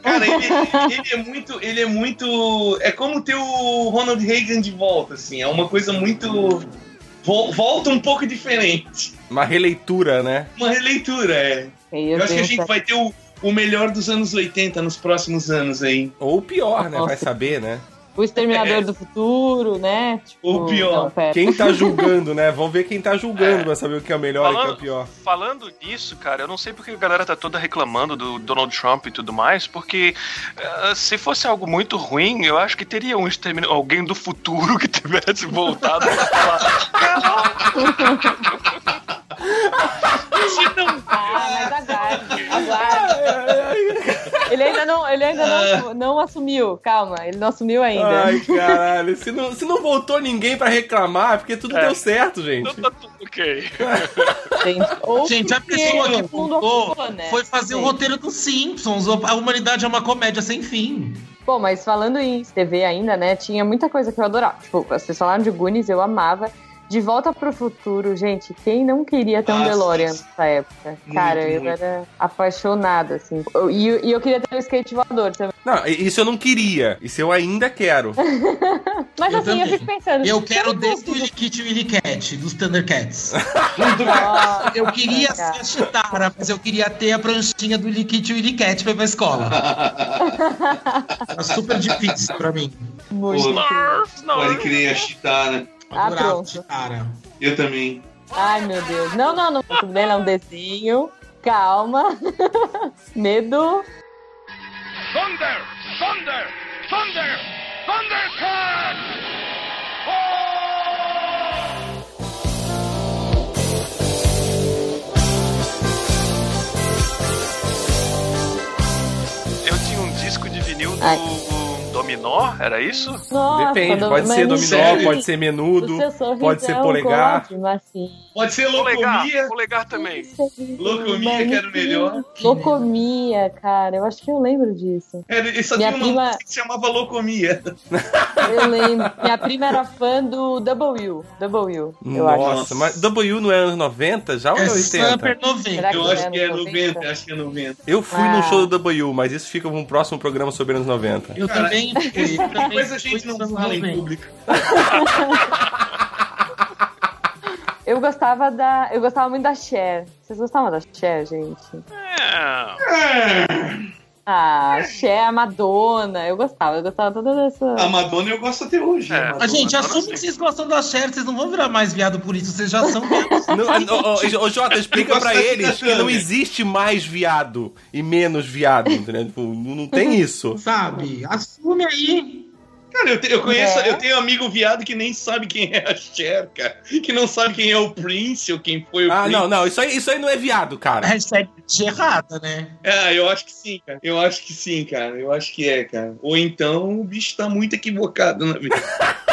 C: Cara, ele, ele é muito. Ele é muito. É como ter o Ronald Reagan de volta, assim. É uma coisa muito. vol- Volta um pouco diferente.
A: Uma releitura, né?
C: Uma releitura, é.
E: Meu
C: Eu acho que a gente vai ter o, o melhor dos anos 80 nos próximos anos aí.
A: Ou pior, né? Vai
E: Nossa.
A: saber, né?
E: O Exterminador do Futuro, né? Tipo,
C: Ou pior.
E: não.
A: Quem tá julgando, né? Vamos ver quem tá julgando
B: É.
A: pra saber o que é o melhor e o que é o
B: Falando,
A: pior.
B: falando nisso, cara, eu não sei porque a galera tá toda reclamando do Donald Trump e tudo mais, porque eh, se fosse algo muito ruim, eu acho que teria um extermina- alguém do futuro que tivesse voltado pra falar.
E: Ah, mas aguarde, aguarde. Ele ainda não, ele ainda não, não assumiu, calma, ele não assumiu ainda.
A: Ai, caralho. Se não, se não voltou ninguém pra reclamar, é porque tudo
B: É.
A: deu certo, gente.
B: Então tá tudo ok.
E: Gente, ou
D: Gente, a pessoa que
E: todo mundo
D: voltou
E: optou, né?
D: foi fazer o
E: Gente.
D: roteiro dos Simpsons. A humanidade é uma comédia sem fim.
E: Bom, mas falando em TV ainda, né? Tinha muita coisa que eu adorava. Tipo, vocês falaram de Goonies, eu amava. De Volta pro Futuro, gente, quem não queria ter um
C: Nossa.
E: DeLorean nessa época?
C: Muito,
E: Cara, eu
C: muito.
E: era apaixonada, assim. Eu- E, e eu queria ter um skate voador também.
A: Não, isso eu não queria. Isso eu ainda quero.
E: Mas
D: Eu
E: assim,
D: também.
E: eu fico pensando.
D: Eu quero desde o
E: fosse
D: Willy Kit Willy Cat, dos Thundercats.
E: Nossa,
D: Eu queria
E: cara.
D: ser a Chitara, mas eu queria ter a pranchinha do Willy Kit Willy Cat pra ir pra escola. Era super difícil pra mim.
E: Muito.
C: Pode crer a Chitara.
E: Ah,
D: Adorava
E: pronto.
D: Chitara.
C: Eu também.
E: Ai, meu Deus. Não, não, não. Tudo bem, é um desenho. Calma. Medo.
F: Thunder! Thunder! Thunder! Thundercat!
B: Eu tinha um disco de vinil do
E: Ai.
B: Dominó, era isso?
E: Nossa,
A: Depende, pode ser dominó,
C: sério?
A: pode ser menudo, pode ser
E: é um
A: polegar.
E: assim.
C: Pode ser
B: Polegar,
C: locomia.
B: polegar também.
C: Locomia, que era o melhor.
E: Locomia, cara. Eu acho que eu lembro disso.
C: Era, ele só
E: Minha
C: tinha uma
E: prima-
C: que se chamava Locomia.
E: Eu lembro. Minha prima era fã do W. W, eu acho.
A: Nossa, mas W não é anos 90 já ou é
D: É
A: 80?
D: super 90.
E: Será
C: Eu
E: que
C: acho que é
E: anos
C: 90,
E: 90?
C: acho que é 90.
A: Eu fui
E: Ah.
A: num show do W, mas isso fica para um próximo programa sobre anos 90.
D: Eu
C: Cara,
D: também.
C: Depois a gente não fala em
D: 90.
C: público.
E: Eu gostava da. Eu gostava muito da Cher. Vocês gostavam da Cher, gente?
B: É.
E: Ah, Cher, a Madonna. Eu gostava, eu gostava toda dessa.
C: A Madonna eu gosto até hoje.
B: É.
C: a Madonna.
D: Mas, gente, assume que vocês gostam da Cher, vocês não vão virar mais viado por isso, vocês já são viados.
A: Ô, Jota, explica pra eles que não existe mais viado e menos viado, entendeu? Tipo, não tem isso.
D: Sabe? Assume aí.
C: Cara, eu, te- eu conheço,
E: É.
C: eu tenho um amigo viado que nem sabe quem é a Cher, cara. Que não sabe quem é o Prince ou quem foi o
A: Ah,
C: Prince.
A: não, não, isso aí, isso aí não é viado, cara.
D: Hashtag errada, né?
C: É, eu acho que sim, cara. Eu acho que sim, cara. Eu acho que é, cara. Ou então o bicho tá muito equivocado na vida.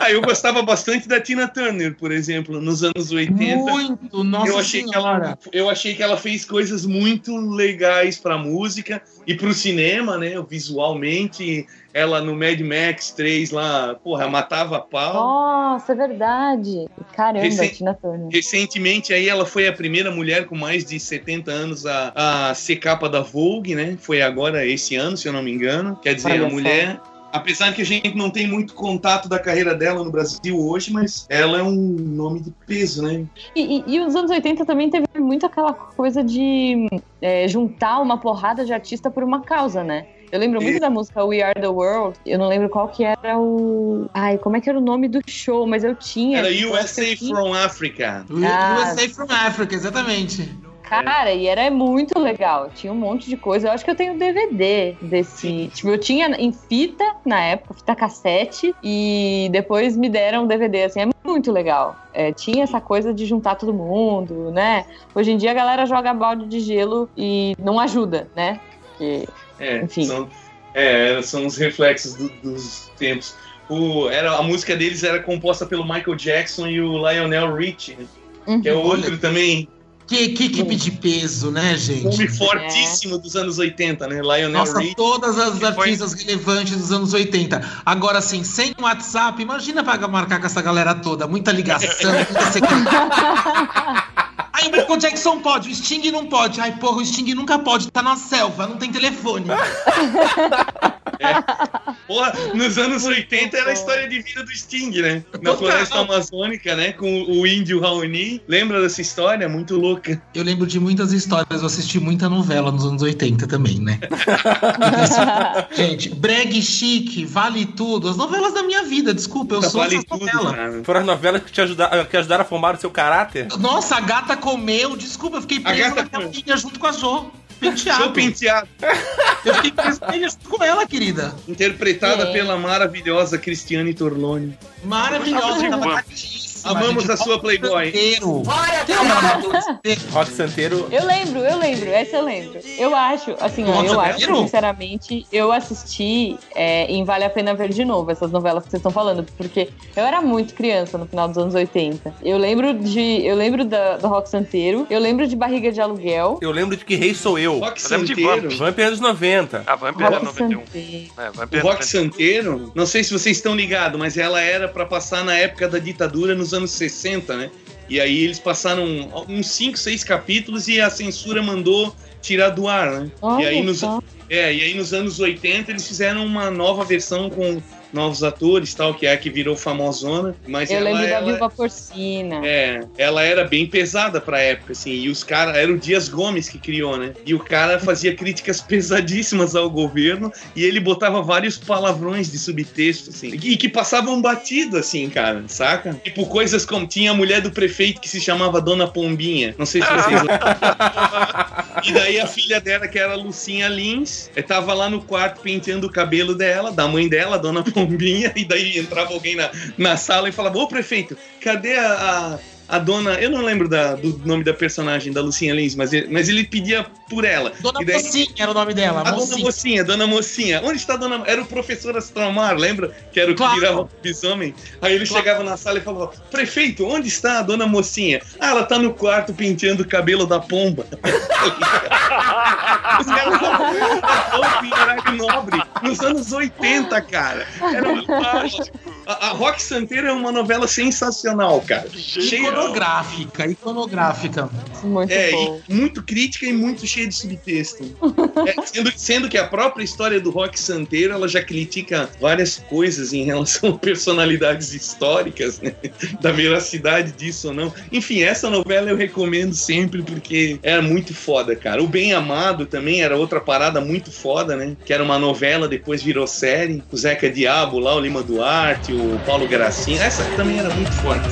C: ah, eu gostava bastante da Tina Turner, por exemplo, nos anos 80.
D: Muito, nossa
C: eu achei, que
D: senhora.
C: ela, eu achei que ela fez coisas muito legais pra música e pro cinema, né? Visualmente, ela no Mad Max 3 lá, porra, matava a pau.
E: Nossa, é verdade. Caramba,
C: Recen-
E: Tina Turner.
C: Recentemente aí ela foi a primeira mulher com mais de 70 anos a, a ser capa da Vogue, né? Foi agora esse ano, se eu não me engano. Quer dizer,
E: Olha
C: a
E: só.
C: mulher. Apesar que a gente não tem muito contato da carreira dela no Brasil hoje, mas ela é um nome de peso, né?
E: E, e- e os anos 80 também teve muito aquela coisa de é, juntar uma porrada de artista por uma causa, né? Eu lembro muito
C: E-
E: da música We Are the World. Eu não lembro qual que era o. Ai, como é que era o nome do show, mas eu tinha.
C: Era USA from Africa.
E: Ah.
D: USA from Africa, exatamente.
E: Cara, e era muito legal. Tinha um monte de coisa. Eu acho que eu tenho DVD desse. Tipo, eu tinha em fita na época, fita cassete, e depois me deram DVD. Assim, é muito legal. É, tinha essa coisa de juntar todo mundo, né? Hoje em dia a galera joga balde de gelo e não ajuda, né? Porque,
C: É,
E: Enfim.
C: São, é, são os reflexos do- dos tempos. O, era, a música deles era composta pelo Michael Jackson e o Lionel Richie, né?
E: Uhum.
C: que é outro também,
D: Que, que equipe de peso, né, gente?
C: nome fortíssimo dos anos 80, né? Lionel
D: Nossa,
C: Richie.
D: todas as
B: foi-
D: artistas relevantes dos anos 80. Agora, assim, sem WhatsApp, imagina pra marcar com essa galera toda. Muita ligação, muita secretaria. Aí o Michael Jackson pode, o Sting não pode. Ai, porra, o Sting nunca pode, tá na selva, não tem telefone.
C: Porra, nos anos 80 era a história de vida do Sting, né? Na floresta amazônica, né? Com o índio Raoni. Lembra dessa história? Muito louca.
D: Eu lembro de muitas histórias, eu assisti muita novela nos anos 80 também, né? Gente, breg chique, vale tudo. As novelas da minha vida, desculpa, eu sou
C: vale
D: essa
C: tudo,
D: novela.
C: cara.
A: Foram as novelas que te ajudaram, que ajudaram a formar o seu caráter?
D: Nossa, a gata comeu, desculpa, eu fiquei preso
C: comeu.
D: linha junto com a Jo. Penteado.
C: Seu penteado,
D: Eu fiquei junto com ela, querida.
C: interpretada
E: É.
C: pela maravilhosa Cristiane Torloni.
D: Maravilhosa, tava gatíssima,
C: Amamos
D: gente.
C: a sua Playboy.
D: Santeiro. O santeiro?
A: Rock Santeiro.
E: Eu lembro, eu lembro, essa eu lembro. Eu acho, assim, ó, eu acho,
D: lembro?
E: sinceramente, eu assisti é, em Vale a Pena Ver de Novo, essas novelas que vocês estão falando, porque eu era muito criança no final dos anos 80. Eu lembro de. Eu lembro da, do Rock Santeiro, eu lembro de Barriga de Aluguel.
A: Eu lembro de que Rei Sou Eu.
C: Rock
B: Eu lembro de
C: Santeiro.
B: Vamp.
A: Vamp anos 90.
B: A Vampire é
E: Rock
B: 91.
E: Santeiro.
B: É,
C: O
B: é
C: Rock
B: 91.
C: Santeiro, não sei se vocês estão ligados, mas ela era pra passar na época da ditadura nos anos 60, né? E aí eles passaram uns 5, 6 capítulos e a censura mandou tirar do ar, né?
E: Olha
C: e, aí nos,
E: só.
C: é, e aí nos anos 80 eles fizeram uma nova versão com novos atores, tal, que é a que virou famosona, mas
E: Eu
C: ela,
E: lembro da
C: ela-
E: Viva Porcina.
C: é, ela era bem pesada pra época, assim, e os caras, era o Dias Gomes que criou, né? E o cara fazia críticas pesadíssimas ao governo e ele botava vários palavrões de subtexto, assim, e que passavam batido, assim, cara, saca? Tipo, coisas como tinha a mulher do prefeito que se chamava Dona Pombinha, não sei se vocês E daí a filha dela, que era a Lucinha Lins, eh, tava lá no quarto penteando o cabelo dela, da mãe dela, Dona Pombinha, e daí entrava alguém na, na sala e falava, ô prefeito, cadê a, a, a dona... Eu não lembro da- do nome da personagem, da Lucinha Lins, mas ele, mas ele pedia por ela.
D: Dona
C: daí-
D: Mocinha era o nome dela,
C: a dona
D: Mocinha.
C: mocinha, dona mocinha. Onde está a dona... Era o professor Astromar, lembra? Que era o que
D: Claro.
C: virava o bisomem. Aí ele
D: Claro.
C: chegava na sala e falava, prefeito, onde está a dona mocinha? Ah, ela tá no quarto penteando o cabelo da pomba. Os caras estavam em horário nobre nos anos 80, cara. Era fantástico. A, a Rock Santeiro é uma novela sensacional, cara. Cheia
D: Iconográfica, iconográfica.
E: Muito
C: é,
E: bom.
C: e muito crítica e muito cheia de subtexto. É, sendo, sendo que a própria história do Rock Santeiro ela já critica várias coisas em relação a personalidades históricas, né? Da veracidade disso ou não. Enfim, essa novela eu recomendo sempre porque era muito foda, cara. O Bem Amado também era outra parada muito foda, né? Que era uma novela, depois virou série. O Zeca Diabo lá, o Lima Duarte, o Paulo Gracinha. Essa também era muito forte.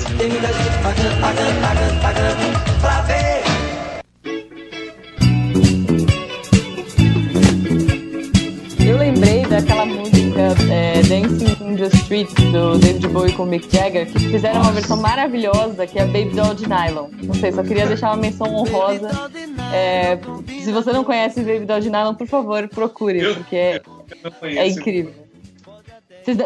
E: The Street do David Bowie com o Mick Jagger, que fizeram uma versão maravilhosa, que é Baby Doll de Nylon. Não sei, só queria deixar uma menção honrosa. É, se você não conhece Baby Doll de Nylon, por favor, procure,
C: Eu-
E: porque é, é incrível.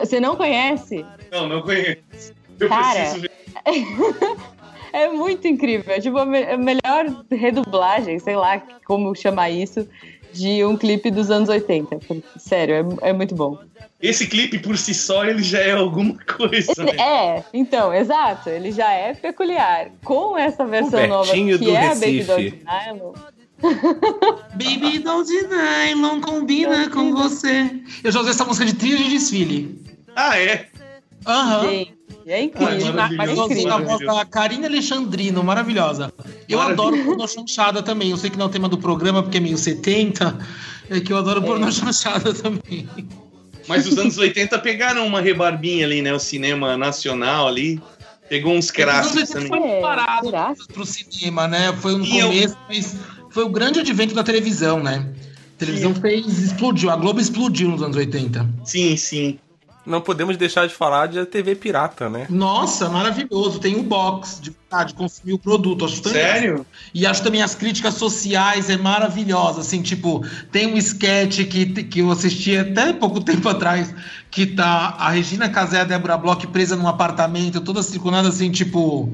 E: Você- não conhece?
C: Não, não conheço. Eu
E: Cara,
C: preciso ver.
E: É muito incrível. É tipo a melhor redublagem, sei lá como chamar isso, de um clipe dos anos 80. Porque, Sério, é, é muito bom.
C: Esse clipe por si só ele já é alguma coisa, né?
E: É, então, exato. Ele já é peculiar. Com essa versão nova, que
A: do
E: é a Baby
A: Recife.
E: Doll de Nylon,
D: Baby Doll de Nylon combina com você. Eu já usei essa música de trilha de desfile.
C: Ah, é?
D: Aham.
E: Gente, é incrível.
C: Ai,
D: Mas eu
C: maravilhoso.
D: usei a voz da Karina Alexandrino, maravilhosa. Eu adoro pornô chanchada também. Eu sei que não é o tema do programa, porque é meio 70. É que eu adoro pornô chanchada também.
C: Mas os anos 80 pegaram uma rebarbinha ali, né? O cinema nacional ali. Pegou uns craques
D: Foi
C: também.
E: É,
D: parado
E: será?
D: pro cinema, né? Foi no
C: E eu-
D: começo, mas foi o grande advento da televisão, né? A televisão fez, explodiu, a Globo explodiu nos anos 80.
C: Sim, sim.
A: Não podemos deixar de falar de TV pirata, né?
D: Nossa, maravilhoso. Tem um box de, ah, de consumir o produto. Acho.
C: Sério?
D: E acho também as críticas sociais é maravilhosa. Assim, tipo, tem um sketch que, que eu assisti até pouco tempo atrás, que tá a Regina Casé e a Débora Bloch presa num apartamento, toda circulando assim, tipo.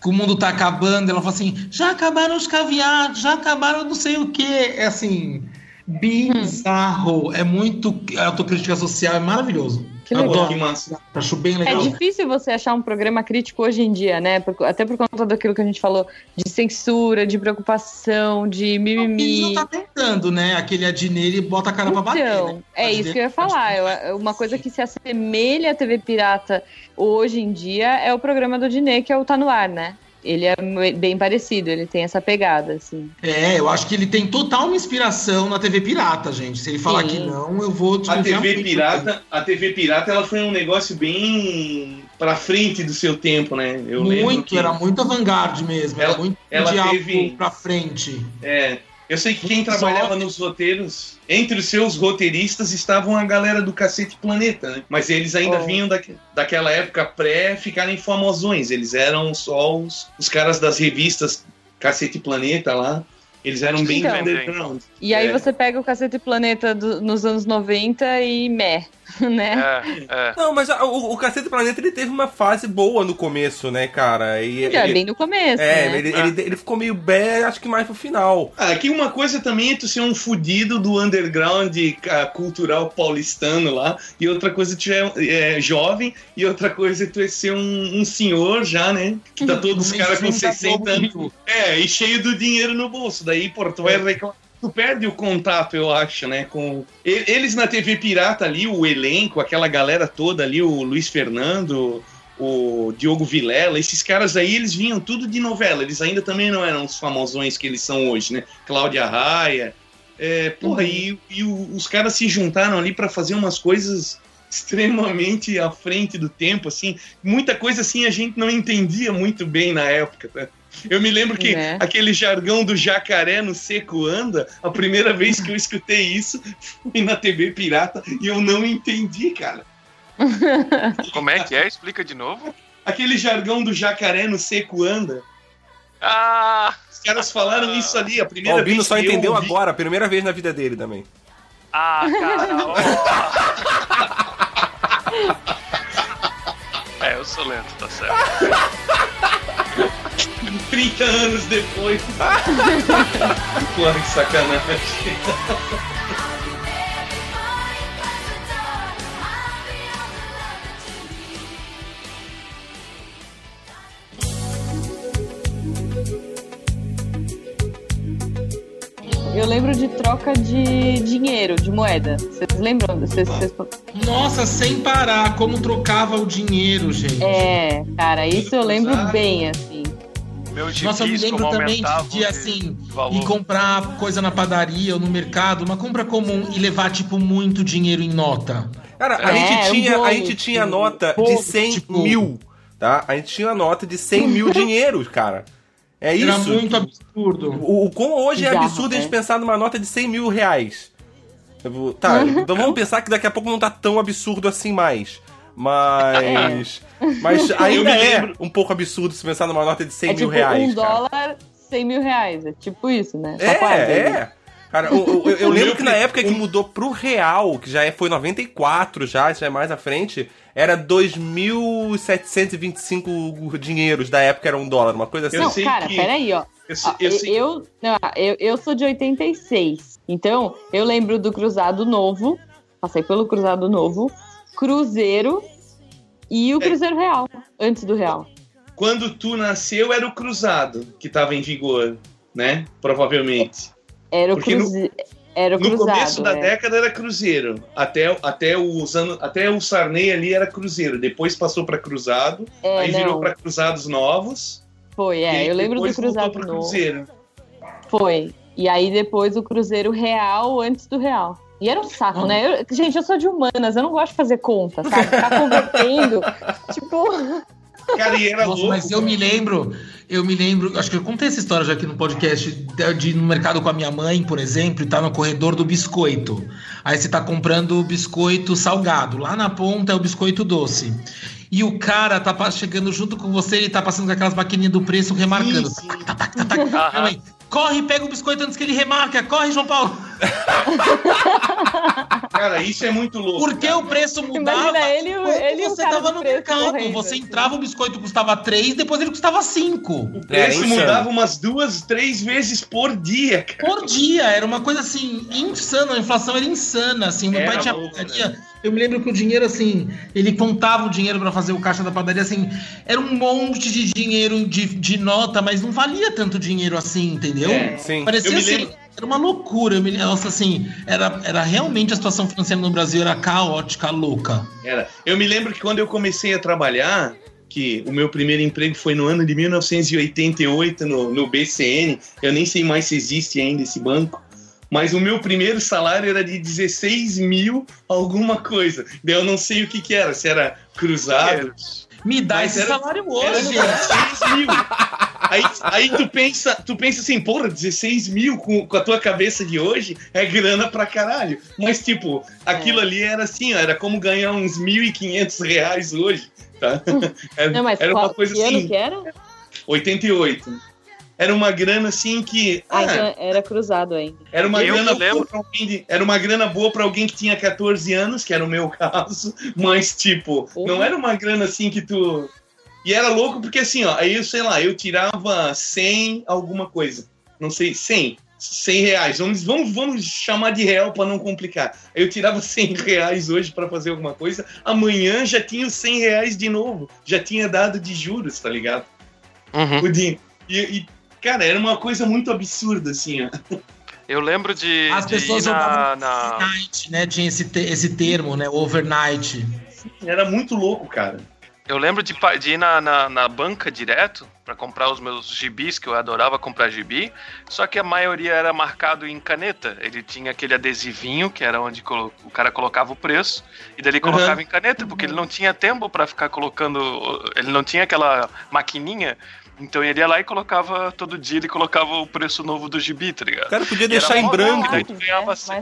D: Que o mundo tá acabando, ela fala assim: já acabaram os caviar, já acabaram não sei o quê. É assim, bizarro. É muito autocrítica social, é maravilhoso.
E: Que
D: Eu
E: legal.
D: adoro.
C: Que massa.
D: Acho bem
E: É
D: legal.
E: difícil você achar um programa crítico hoje em dia, né? Por- até por conta daquilo que a gente falou de censura, de preocupação, de mimimi.
D: não tá tentando, né? Aquele Adnet e bota a cara pra bater.
E: Então,
D: né?
E: é isso que eu ia falar. Eu- é uma coisa que se assemelha à TV Pirata hoje em dia é o programa do Dinê, que é o Tá No Ar, né? Ele é bem parecido, ele tem essa pegada, assim.
D: É, eu acho que ele tem total uma inspiração na TV Pirata, gente. Se ele falar
E: Sim.
D: que não, eu vou
C: A TV
D: muito.
C: pirata, a TV pirata, ela foi um negócio bem pra frente do seu tempo, né? Eu lembro
D: muito,
C: que,
D: era muito avant-garde mesmo.
C: Ela-
D: era muito
C: ela
D: diabo
C: teve-
D: pra frente.
C: é, eu sei que quem
D: Muito
C: trabalhava
D: só.
C: nos roteiros, entre os seus roteiristas estavam a galera do Cacete Planeta, né? Mas eles ainda
E: Oh.
C: vinham da, daquela época pré ficarem famosões. Eles eram só os, os caras das revistas Cacete Planeta lá. Eles eram bem
E: Então.
C: underground.
E: E aí
C: É.
E: você pega o Cacete Planeta do- nos anos 90 e meh, né?
B: É, é.
A: Não, mas a- o, o Cacete Planeta ele teve uma fase boa no começo, né, cara? E,
E: Já
A: ele-
E: bem no começo,
A: É,
E: né?
A: ele, ele, ele ficou meio bem, acho que mais pro final.
C: Ah, aqui uma coisa também é tu ser um fudido do underground ah, cultural paulistano lá, e outra coisa tu é, é jovem, e outra coisa é tu é ser um, um senhor já, né? Que tá todos os caras com
D: mainstream da
C: 60
D: Globo
C: anos. É, e cheio do dinheiro no bolso. Daí, pô, tu vai reclamar. Tu perde o contato, eu acho, né? Com E- eles na TV Pirata ali, o elenco, aquela galera toda ali, o Luiz Fernando, o Diogo Vilela, esses caras aí, eles vinham tudo de novela. Eles ainda também não eram os famosões que eles são hoje, né? Cláudia Raia. É, porra, e, e o- os caras se juntaram ali pra fazer umas coisas extremamente à frente do tempo, assim. Muita coisa assim a gente não entendia muito bem na época, tá? Eu me lembro que
E: É.
C: aquele jargão do jacaré no seco anda, a primeira vez que eu escutei isso foi na TV Pirata e eu não entendi, cara.
B: Como é que é? Explica de novo.
C: Aquele jargão do jacaré no seco anda.
B: Ah!
C: Os caras falaram isso ali a
A: O
C: primeira
A: Albino
C: vez
A: só
C: que eu
A: entendeu
C: ouvi.
A: agora, a primeira vez na vida dele também.
B: Ah, cara! É, eu sou lento, tá certo.
C: 30 anos depois. Porra, que sacanagem.
E: Eu lembro de troca de dinheiro, de moeda. Vocês lembram? Vocês, vocês-
D: Nossa, sem parar, como trocava o dinheiro, gente.
E: É, cara, isso eu lembro bem, assim.
B: Meu gibis,
D: Nossa, eu me lembro também de, de, assim,
B: valor.
D: ir comprar coisa na padaria ou no mercado, uma compra comum e levar, tipo, muito dinheiro em nota.
A: Cara, a
E: É,
A: gente
E: um
A: tinha, a
E: bolo,
A: gente tinha nota de
D: bolo,
A: 100
D: tipo-
A: mil, tá? A gente tinha nota de 100 mil dinheiros, cara. É
D: Era
A: isso.
D: muito absurdo.
A: O, o como hoje é absurdo a gente
E: né?
A: pensar numa nota de 100 mil reais. Tá, então vamos pensar que daqui a pouco não tá tão absurdo assim mais. Mas. Mas ainda
C: me
A: é
C: lembro.
A: um pouco absurdo se pensar numa nota de 100
E: é
A: mil
E: tipo
A: reais.
E: um
A: cara.
E: dólar, 100 mil reais. É tipo isso, né? Tá
A: É,
E: quase ali.
A: é. Cara, eu, eu- eu lembro que na época que mudou pro real, que já é- foi 94 já, já é mais à frente, era 2.725 dinheiros da época era um dólar, uma coisa assim.
E: Não, cara,
C: que-
E: peraí, ó.
C: Eu,
E: Ó,
C: eu sei-
E: eu, não, eu, eu sou de 86. Então, eu lembro do Cruzado Novo. Passei pelo Cruzado Novo. Cruzeiro e
C: É.
E: o Cruzeiro Real. Antes do Real.
C: Quando tu nasceu era o cruzado que tava em vigor, né? Provavelmente.
E: Era o,
C: Porque no-.
E: Era o
C: No
E: Cruzado.
C: começo da
E: é.
C: década era Cruzeiro. Até, até, os anos, até o Sarney ali era Cruzeiro. Depois passou para Cruzado.
E: É,
C: aí virou
E: não,
C: para Cruzados Novos.
E: Foi, é. Eu lembro do Cruzado Novo.
C: Cruzeiro.
E: Foi. E aí depois o Cruzeiro Real antes do Real. E era um saco, né? Eu- gente, eu sou de humanas, eu não gosto de fazer conta, sabe? Ficar convertendo. tipo,
C: Cara, e era
D: Nossa,
C: louco.
D: mas eu me lembro, eu me lembro, acho que eu contei essa história já aqui no podcast, de, de ir no mercado com a minha mãe, por exemplo, e tá no corredor do biscoito. Aí você tá comprando o biscoito salgado, lá na ponta é o biscoito doce. E o cara tá chegando junto com você, ele tá passando com aquelas maquininhas do preço remarcando.
C: Sim, sim.
D: Tac, tac, tac, tac. Corre, pega o biscoito antes que ele remarca, corre, João Paulo.
C: Cara, isso é muito louco.
D: Porque
C: cara.
D: o preço mudava.
E: Imagina ele ele e o
D: você tava no mercado.
E: correndo,
D: Você
E: assim.
D: entrava, o biscoito custava 3, depois ele custava 5.
C: O
A: Era
C: preço
A: insano.
C: mudava umas duas, três vezes por dia, cara.
D: Por dia, era uma coisa assim, insana, a inflação era insana, assim, meu
C: Era
D: pai tinha
C: louco,
D: padaria, eu me lembro que o dinheiro, assim, ele contava o dinheiro pra fazer o caixa da padaria, assim, era um monte de dinheiro de, de nota, mas não valia tanto dinheiro assim, entendeu?
C: É,
A: sim.
D: Parecia
C: Eu me
D: assim,
C: lembro-
D: era uma loucura, eu me, nossa, assim, era, era realmente a situação financeira no Brasil era caótica, louca.
C: Era. Eu me lembro que quando eu comecei a trabalhar, que o meu primeiro emprego foi no ano de 1988 no, no BCN, eu nem sei mais se existe ainda esse banco, mas o meu primeiro salário era de 16 mil alguma coisa. Daí eu não sei o que que era, se era cruzado.
D: Me dá
C: Mas
D: esse
C: era-
D: salário
C: Era
D: hoje.
C: 16 mil. Aí, aí tu pensa, tu pensa assim, porra, 16 mil com, com a tua cabeça de hoje é grana pra caralho. Mas, tipo, aquilo ali era assim, ó, era como ganhar uns 1.500 reais hoje, tá? Era,
E: Não, mas
C: era
E: qual,
C: uma coisa
E: que ano
C: assim,
E: que era?
C: 88. Era uma grana assim que.
E: Ah,
C: ah,
E: era cruzado ainda.
C: era uma
B: Eu
C: grana boa pra alguém de- era uma grana boa para alguém que tinha 14 anos, que era o meu caso, mas tipo,
E: Uhum.
C: não era uma grana assim que tu E era louco porque assim, ó, aí eu sei lá, eu tirava 100 alguma coisa. Não sei, 100. 100 reais. Vamos, vamos, vamos chamar de real para não complicar. Aí eu tirava 100 reais hoje para fazer alguma coisa. Amanhã já tinha os 100 reais de novo. Já tinha dado de juros, tá ligado?
B: Uhum.
C: O din- E, e, cara, era uma coisa muito absurda, assim, ó.
B: Eu lembro de,
D: As
B: de
D: pessoas
B: na,
D: jogavam
B: na-
D: overnight, né? Tinha esse, te- esse termo, né? Overnight.
C: Era muito louco, cara.
B: Eu lembro de, de ir na, na, na banca direto para comprar os meus gibis, que eu adorava comprar gibi, só que a maioria era marcado em caneta. Ele tinha aquele adesivinho, que era onde o cara colocava o preço, e daí ele colocava em caneta, porque ele não tinha tempo para ficar colocando. Ele não tinha aquela maquininha. Então ele ia lá e colocava, todo dia ele colocava o preço novo do gibi, tá ligado?
A: O cara podia deixar em branco.
B: ganhava assim.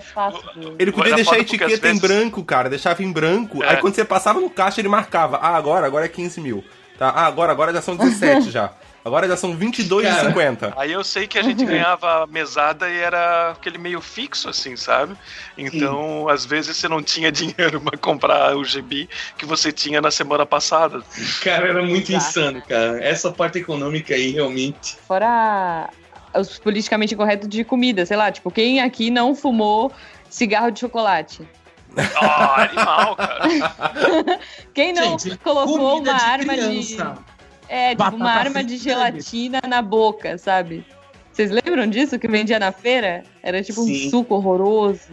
A: Ele podia deixar a etiqueta
B: às
A: em
B: vezes-
A: branco, cara. Deixava em branco.
B: É.
A: Aí quando você passava no caixa, ele marcava. Ah, agora, agora é 15 mil. Tá? Ah, agora, agora já são 17 já. Agora já são 22,50.
B: Aí eu sei que a gente ganhava mesada e era aquele meio fixo, assim, sabe? Então, às vezes você não tinha dinheiro pra comprar o GB que você tinha na semana passada.
C: Cara, era muito
E: Exato.
C: insano, cara. Essa parte econômica aí, realmente.
E: Fora os politicamente corretos de comida, sei lá, tipo, quem aqui não fumou cigarro de chocolate?
B: Ah, animal, cara.
E: Quem não
D: Gente,
E: colocou uma
D: de
E: arma
D: criança.
E: de. É, tipo,
D: Batata
E: uma arma de gelatina na boca, sabe? Vocês lembram disso que vendia na feira? Era tipo
C: Sim.
E: um suco horroroso.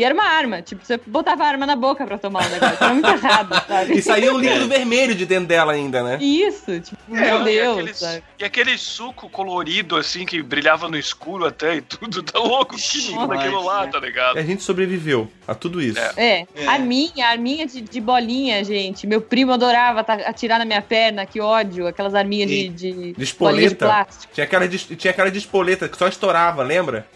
E: E era uma arma, tipo, você botava a arma na boca pra tomar o negócio. Era muito errado, sabe?
A: E saía um líquido vermelho de dentro dela ainda, né?
E: Isso, tipo,
B: É,
E: meu
B: e
E: Deus,
B: aqueles-
E: sabe?
B: E aquele suco colorido, assim, que brilhava no escuro até e tudo, tá louco? Que lindo daquilo lá,
C: né?
B: tá ligado?
A: E a gente sobreviveu a tudo isso.
B: É.
E: É,
C: É.
E: a minha, a arminha de, de bolinha, gente. Meu primo adorava atirar na minha perna, que ódio. Aquelas arminhas de, de,
A: De
E: de
A: espoleta.
E: plástico.
A: Tinha aquela, de, tinha aquela de espoleta que só estourava, lembra?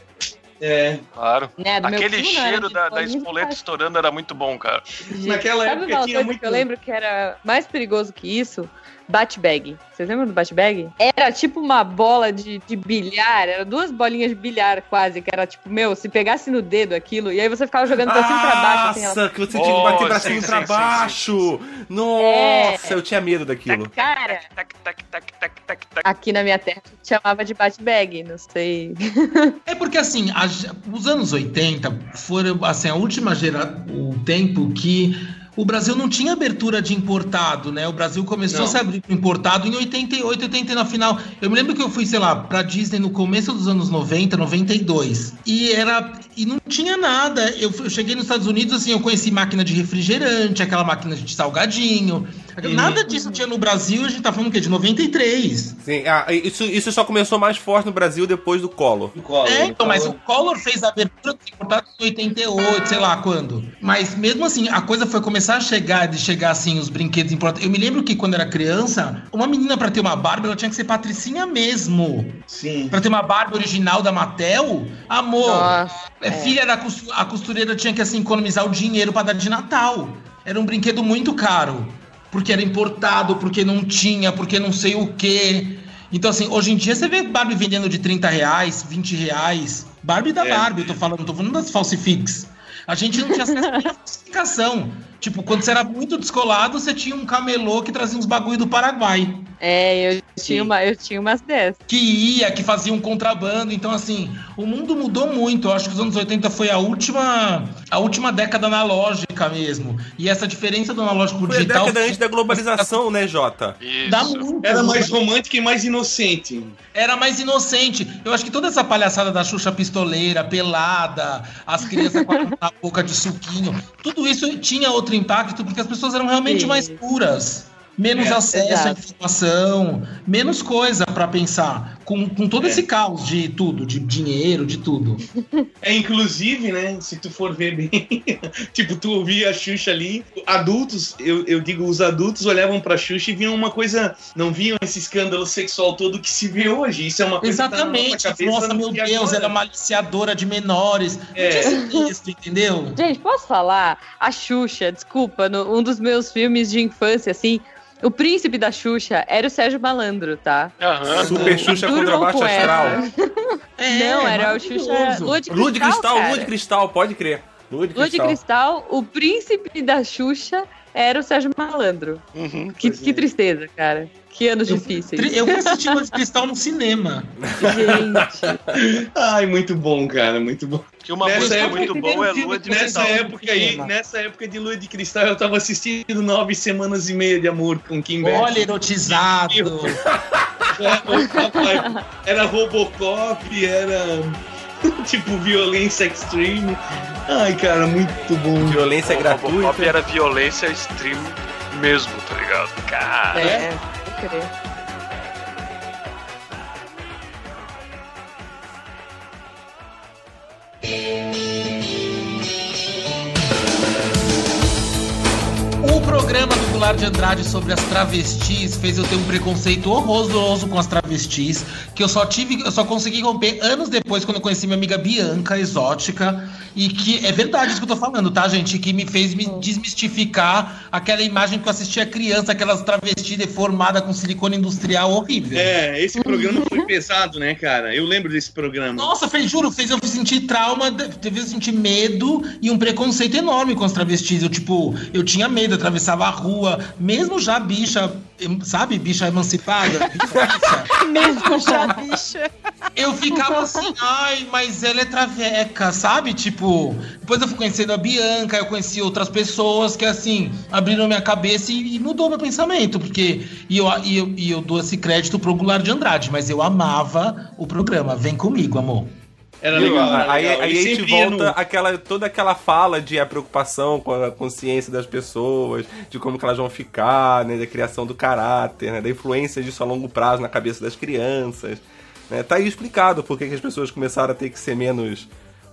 C: É.
B: Claro.
E: Né,
B: Aquele
E: era
B: cheiro da, da espoleta estourando era muito bom, cara.
E: Gente,
C: Naquela
E: Sabe
C: época
E: uma
C: tinha muito-
E: que eu lembro que era mais perigoso que isso? Bat-bag. Vocês lembram do bat-bag? Era tipo uma bola de, de bilhar, era duas bolinhas de bilhar quase, que era tipo, meu, se pegasse no dedo aquilo, e aí você ficava jogando pra cima e pra baixo, assim,
A: Nossa,
E: ela...
A: que você tinha que bater pra cima e pra baixo. Nossa, eu tinha medo daquilo.
E: Cara,
B: tac, tac.
E: aqui na minha terra a gente chamava de bat-bag, não sei.
D: É porque assim, os anos 80 foram assim, a última geração, o tempo que o Brasil não tinha abertura de importado, né? O Brasil começou
C: Não.
D: a se abrir para importado em 88, 80 na final. Eu me lembro que eu fui, sei lá, pra Disney no começo dos anos 90, 92. E era e não tinha nada. Eu, eu cheguei nos Estados Unidos assim, eu conheci máquina de refrigerante, aquela máquina de salgadinho. Nada disso tinha no Brasil, a gente tá falando o quê? De 93.
A: Sim, ah, isso, isso só começou mais forte no Brasil depois do Collor.
C: Do colo,
D: É, então, mas
C: colo.
D: o Collor fez a abertura dos importados em 88, sei lá quando. Mas mesmo assim, a coisa foi começando começar a chegar, de chegar assim, os brinquedos importantes. Eu me lembro que quando era criança, uma menina pra ter uma Barbie, ela tinha que ser patricinha mesmo.
C: Sim.
D: Pra ter uma Barbie original da Mattel, amor,
E: Nossa,
D: é,
E: é.
D: filha da costu- a costureira tinha que assim economizar o dinheiro pra dar de Natal. Era um brinquedo muito caro, porque era importado, porque não tinha, porque não sei o quê. Então assim, hoje em dia você vê Barbie vendendo de 30 reais, 20 reais. Barbie da
C: É.
D: Barbie, eu tô falando, não tô falando das falsifiques. A gente não tinha acesso a nenhuma falsificação. Tipo, quando você era muito descolado, você tinha um camelô que trazia uns bagulho do Paraguai
E: É, eu tinha, uma, eu tinha umas dessas.
D: que ia, que fazia um contrabando. Então, assim, o mundo mudou muito. Eu acho que os anos 80 foi a última, a última década analógica mesmo. E essa diferença do analógico pro
A: Foi a
D: digital
A: década antes da globalização, né, Jota?
B: Isso.
D: dá muito.
C: Era mais romântica e mais inocente.
D: Era mais inocente. Eu acho que toda essa palhaçada da Xuxa pistoleira, pelada, as crianças com a boca de suquinho, tudo isso tinha outro impacto porque as pessoas eram realmente
E: Sim.
D: mais puras. Menos
C: É,
D: acesso à
E: exato.
D: informação, menos coisa pra pensar. Com, com todo
C: É.
D: esse caos de tudo, de dinheiro, de tudo.
C: É, inclusive, né, se tu for ver bem, tipo, tu ouvia a Xuxa ali, adultos, eu, eu digo, os adultos olhavam pra Xuxa e viam uma coisa, não viam esse escândalo sexual todo que se vê hoje. Isso é uma coisa
D: Exatamente.
C: que tá na nossa cabeça.
D: Nossa, meu Deus,
C: agora?
D: ela é uma aliciadora de menores.
C: É.
D: Texto, entendeu?
E: Gente, posso falar? A Xuxa, desculpa, no- um dos meus filmes de infância, assim, o príncipe da Xuxa era o Sérgio Malandro, tá?
B: Aham.
A: Super Xuxa contra baixo astral.
D: É,
E: Não, era o Xuxa. Lua de Cristal.
A: Lua de cristal, lua de cristal, pode crer. Lua de
E: Lua de
A: cristal.
E: Cristal, o príncipe da Xuxa era o Sérgio Malandro.
B: Uhum.
E: Que, que
C: é.
E: tristeza, cara. Que anos
D: Eu,
E: difíceis.
D: eu fui assistir Lua de Cristal no cinema.
E: Gente.
C: Ai, muito bom, cara, muito bom.
B: Que uma
C: Nessa
B: música
C: época-
B: muito boa é Lua de
C: Nessa
B: Cristal.
C: época aí, nessa época de Lua de Cristal, eu tava assistindo Nove Semanas e Meia de Amor com Kim
D: Olha, erotizado.
C: Era, era Robocop, era tipo violência extreme. Ai, cara, muito bom.
A: Violência
B: O
A: gratuita.
B: Robocop era violência extreme mesmo, tá ligado? Cara.
E: É, vou crer.
D: Programa do Goulart de Andrade sobre as travestis fez eu ter um preconceito horroroso com as travestis, que eu só tive, eu só consegui romper anos depois quando eu conheci minha amiga Bianca, exótica, e que é verdade isso que eu tô falando, tá, gente? Que me fez me desmistificar aquela imagem que eu assistia criança, aquelas travestis deformadas com silicone industrial horrível.
C: É, esse programa foi pesado, né, cara? Eu lembro desse programa.
D: Nossa, fez, juro, fez eu sentir trauma, fez eu sentir medo e um preconceito enorme com as travestis. Eu, tipo, eu tinha medo, atravessava a rua, mesmo já bicha, sabe, bicha emancipada, bicha,
G: Mesmo já, bicha.
D: eu ficava assim, ai, mas ela é traveca, sabe? Tipo, depois eu fui conhecendo a Bianca, eu conheci outras pessoas que, assim, abriram minha cabeça e, e mudou meu pensamento, porque. E eu, e, eu, e eu dou esse crédito pro Goulart de Andrade, mas eu amava o programa. Vem comigo, amor.
C: Era
A: Viu?
C: legal. era
A: Aí,
C: legal.
A: aí a gente volta
C: no-
A: aquela, toda aquela fala de a preocupação com a consciência das pessoas, de como que elas vão ficar, né, da criação do caráter, né, da influência disso a longo prazo na cabeça das crianças. Né, tá aí explicado por que que as pessoas começaram a ter que ser menos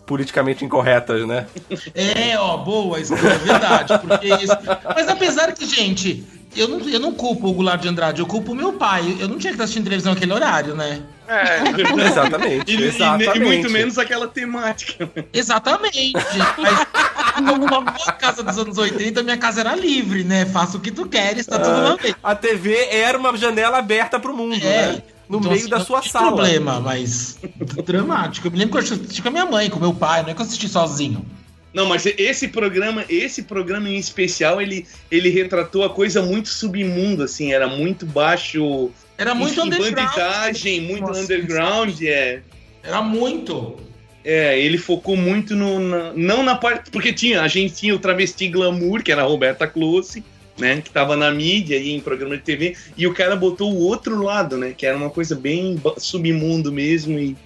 A: politicamente incorretas, né?
D: É, ó, boa, isso é verdade. Porque isso... Mas apesar que, gente, eu não, eu não culpo o Goulart de Andrade, eu culpo o meu pai. Eu não tinha que estar assistindo televisão naquele horário, né?
B: É,
A: exatamente,
C: E, e-
A: exatamente.
C: e muito menos aquela temática.
D: Exatamente. Mas numa boa casa dos anos 80, minha casa era livre, né? Faça o que tu queres, tá tudo na vez.
A: A TV era uma janela aberta pro mundo,
D: É.
A: né? No
D: Então,
A: meio
D: assim,
A: da
D: não
A: sua sala.
D: problema, mas dramático. Eu me lembro que eu assisti com a minha mãe, com meu pai, não é que eu assisti sozinho.
C: Não, mas esse programa, esse programa em especial, ele, ele retratou a coisa muito submundo, assim, era muito baixo.
D: Era muito
C: enfim,
D: underground.
C: bandidagem, muito
D: Nossa,
C: underground, é.
D: Era muito.
C: É, ele focou muito no. na- não na parte. Porque tinha, a gente tinha o travesti glamour, que era a Roberta Close, né? Que tava na mídia e em programa de TV, e o cara botou o outro lado, né? Que era uma coisa bem submundo mesmo, e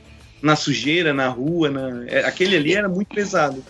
C: na sujeira, na rua, na... é, aquele ali era muito pesado.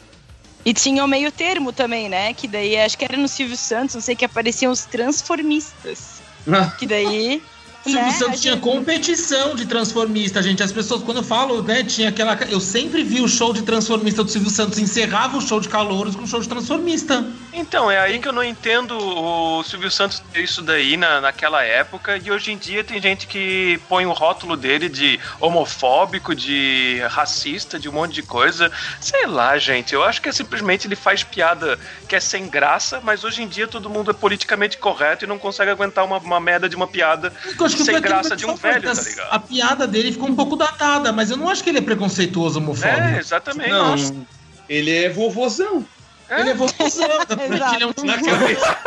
G: E tinha o meio termo também, né? Que daí acho que era no Silvio Santos, não sei, que apareciam os transformistas. Que daí
D: Silvio
G: Né?
D: Santos
G: A
D: tinha
G: gente-
D: competição de transformista, gente. As pessoas, quando eu falo, né, tinha aquela. Eu sempre vi o show de transformista do Silvio Santos, encerrava o show de calouros com o show de transformista.
B: Então, é aí que eu não entendo o Silvio Santos ter isso daí na, naquela época. E hoje em dia tem gente que põe o rótulo dele de homofóbico, de racista, de um monte de coisa. Sei lá, gente. Eu acho que é simplesmente ele faz piada que é sem graça, mas hoje em dia todo mundo é politicamente correto e não consegue aguentar uma, uma merda de uma piada
D: Eu acho que
B: sem graça de um velho, tá
D: mas
B: ligado?
D: A piada dele ficou um pouco datada, mas eu não acho que ele é preconceituoso homofóbico.
B: É, exatamente.
C: Não, ele é vovozão.
D: Ele é porque ele é um
C: Na cabeça,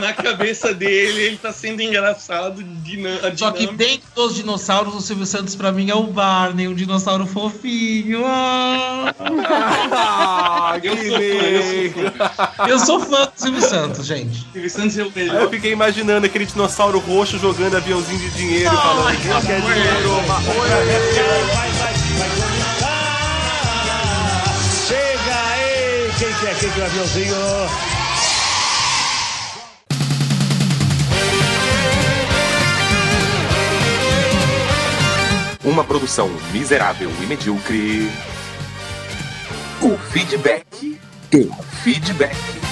C: na cabeça dele, ele tá sendo engraçado. Dina,
D: Só que dentro dos dinossauros, o Silvio Santos pra mim é o Barney, um dinossauro fofinho. Ah,
A: Ah, que
C: Eu sou fã, eu sou fã.
D: eu sou fã do Silvio Santos, gente.
C: Silvio Santos é o melhor.
A: eu fiquei imaginando aquele dinossauro roxo jogando aviãozinho de dinheiro, falando: Quem quer dinheiro? Ma-
H: Chega aí! Quem quer quem quer o aviãozinho?
I: Uma produção miserável e medíocre. O feedback do feedback.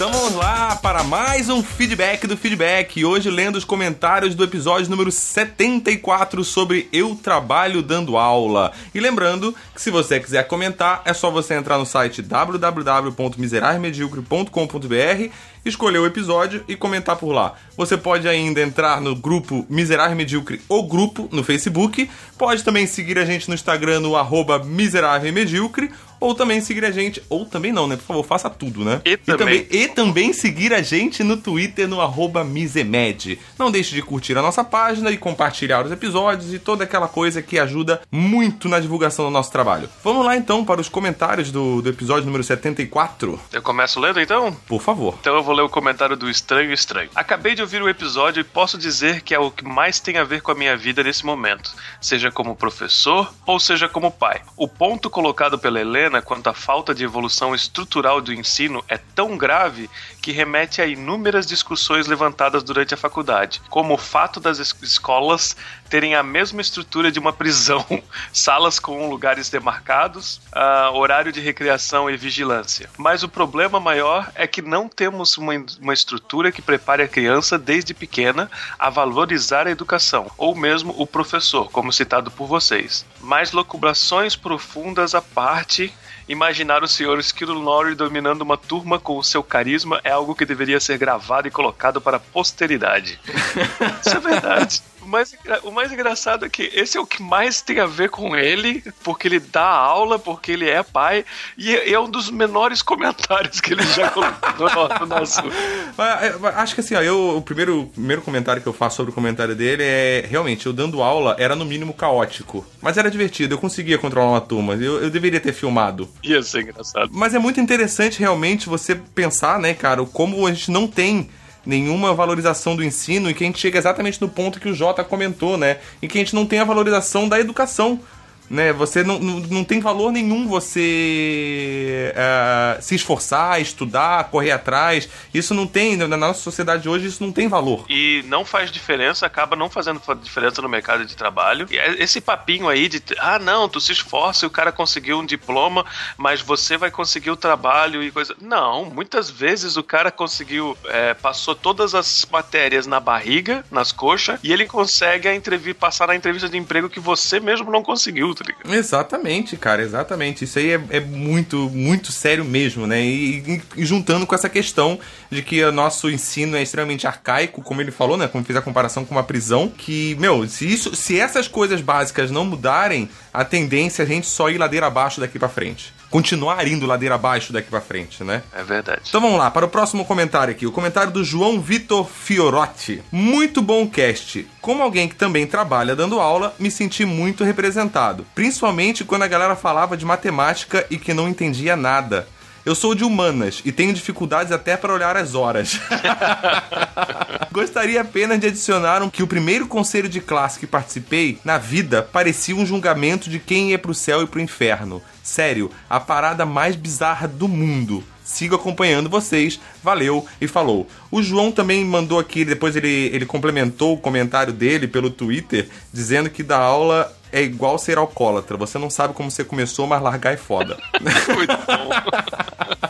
A: Vamos lá para mais um feedback do feedback. Hoje lendo os comentários do episódio número 74 sobre Eu Trabalho Dando Aula. E lembrando que se você quiser comentar, é só você entrar no site www.miserávelmedíocre.com.br, escolher o episódio e comentar por lá. Você pode ainda entrar no grupo Miserável Medíocre, o grupo, no Facebook. Pode também seguir a gente no Instagram no arroba Miserável Medíocre. Ou também seguir a gente, ou também não, né? Por favor, faça tudo, né?
B: E também.
A: e também seguir a gente no Twitter no arroba Misemed. Não deixe de curtir a nossa página e compartilhar os episódios e toda aquela coisa que ajuda muito na divulgação do nosso trabalho. Vamos lá então para os comentários do, do episódio número 74.
B: Eu começo lendo então?
A: Por favor.
B: Então eu vou ler o comentário do Estranho Estranho. Acabei de ouvir o episódio e posso dizer que é o que mais tem a ver com a minha vida nesse momento, seja como professor ou seja como pai. O ponto colocado pela Helena quanto à falta de evolução estrutural do ensino é tão grave que remete a inúmeras discussões levantadas durante a faculdade, como o fato das es- escolas terem a mesma estrutura de uma prisão, salas com lugares demarcados, ah, horário de recreação e vigilância. Mas o problema maior é que não temos uma, uma estrutura que prepare a criança desde pequena a valorizar a educação, ou mesmo o professor, como citado por vocês. Mais locubrações profundas à parte. Imaginar o senhor Skidulnori dominando uma turma com o seu carisma é algo que deveria ser gravado e colocado para a posteridade. Isso é verdade. O mais, o mais engraçado é que esse é o que mais tem a ver com ele, porque ele dá aula, porque ele é pai, e é, é um dos menores comentários que ele já colocou no, no nosso.
A: Mas, é, Acho que assim, ó, eu, o primeiro, primeiro comentário que eu faço sobre o comentário dele é realmente, eu dando aula era no mínimo caótico. Mas era divertido, eu conseguia controlar uma turma. Eu, eu deveria ter filmado.
B: Ia ser engraçado.
A: Mas é muito interessante realmente você pensar, né, cara, como a gente não tem nenhuma valorização do ensino e que a gente chega exatamente no ponto que o Jota comentou, né? E que a gente não tem a valorização da educação. Né, você não, não, não tem valor nenhum você ah, se esforçar, estudar, correr atrás. Isso não tem, na nossa sociedade hoje, isso não tem valor.
B: E não faz diferença, acaba não fazendo fa- diferença no mercado de trabalho. E é- esse papinho aí de, ah, não, tu se esforça e o cara conseguiu um diploma, mas você vai conseguir o trabalho e coisa. Não, muitas vezes o cara conseguiu, é, passou todas as matérias na barriga, nas coxas, e ele consegue a entrevista, passar na entrevista de emprego que você mesmo não conseguiu, tá ligado?
A: Exatamente, cara, exatamente. Isso aí é, é muito, muito sério mesmo, né? E, e- juntando com essa questão de que o nosso ensino é extremamente arcaico, como ele falou, né? Como fez a comparação com uma prisão, que, meu, se, isso, se essas coisas básicas não mudarem, a tendência é a gente só ir ladeira abaixo daqui pra frente. Continuar indo ladeira abaixo daqui pra frente, né?
B: É verdade.
A: Então vamos lá, para o próximo comentário aqui. O comentário do João Vitor Fiorotti. Muito bom cast. Como alguém que também trabalha dando aula, me senti muito representado. Principalmente quando a galera falava de matemática e que não entendia nada. Eu sou de humanas e tenho dificuldades até para olhar as horas. Gostaria apenas de adicionar um que o primeiro conselho de classe que participei na vida parecia um julgamento de quem ia pro céu e pro inferno. Sério, a parada mais bizarra do mundo. Sigo acompanhando vocês. Valeu e falou. O João também mandou aqui, depois ele, ele complementou o comentário dele pelo Twitter, dizendo que da aula é igual ser alcoólatra. Você não sabe como você começou, mas largar é foda.
B: Muito bom.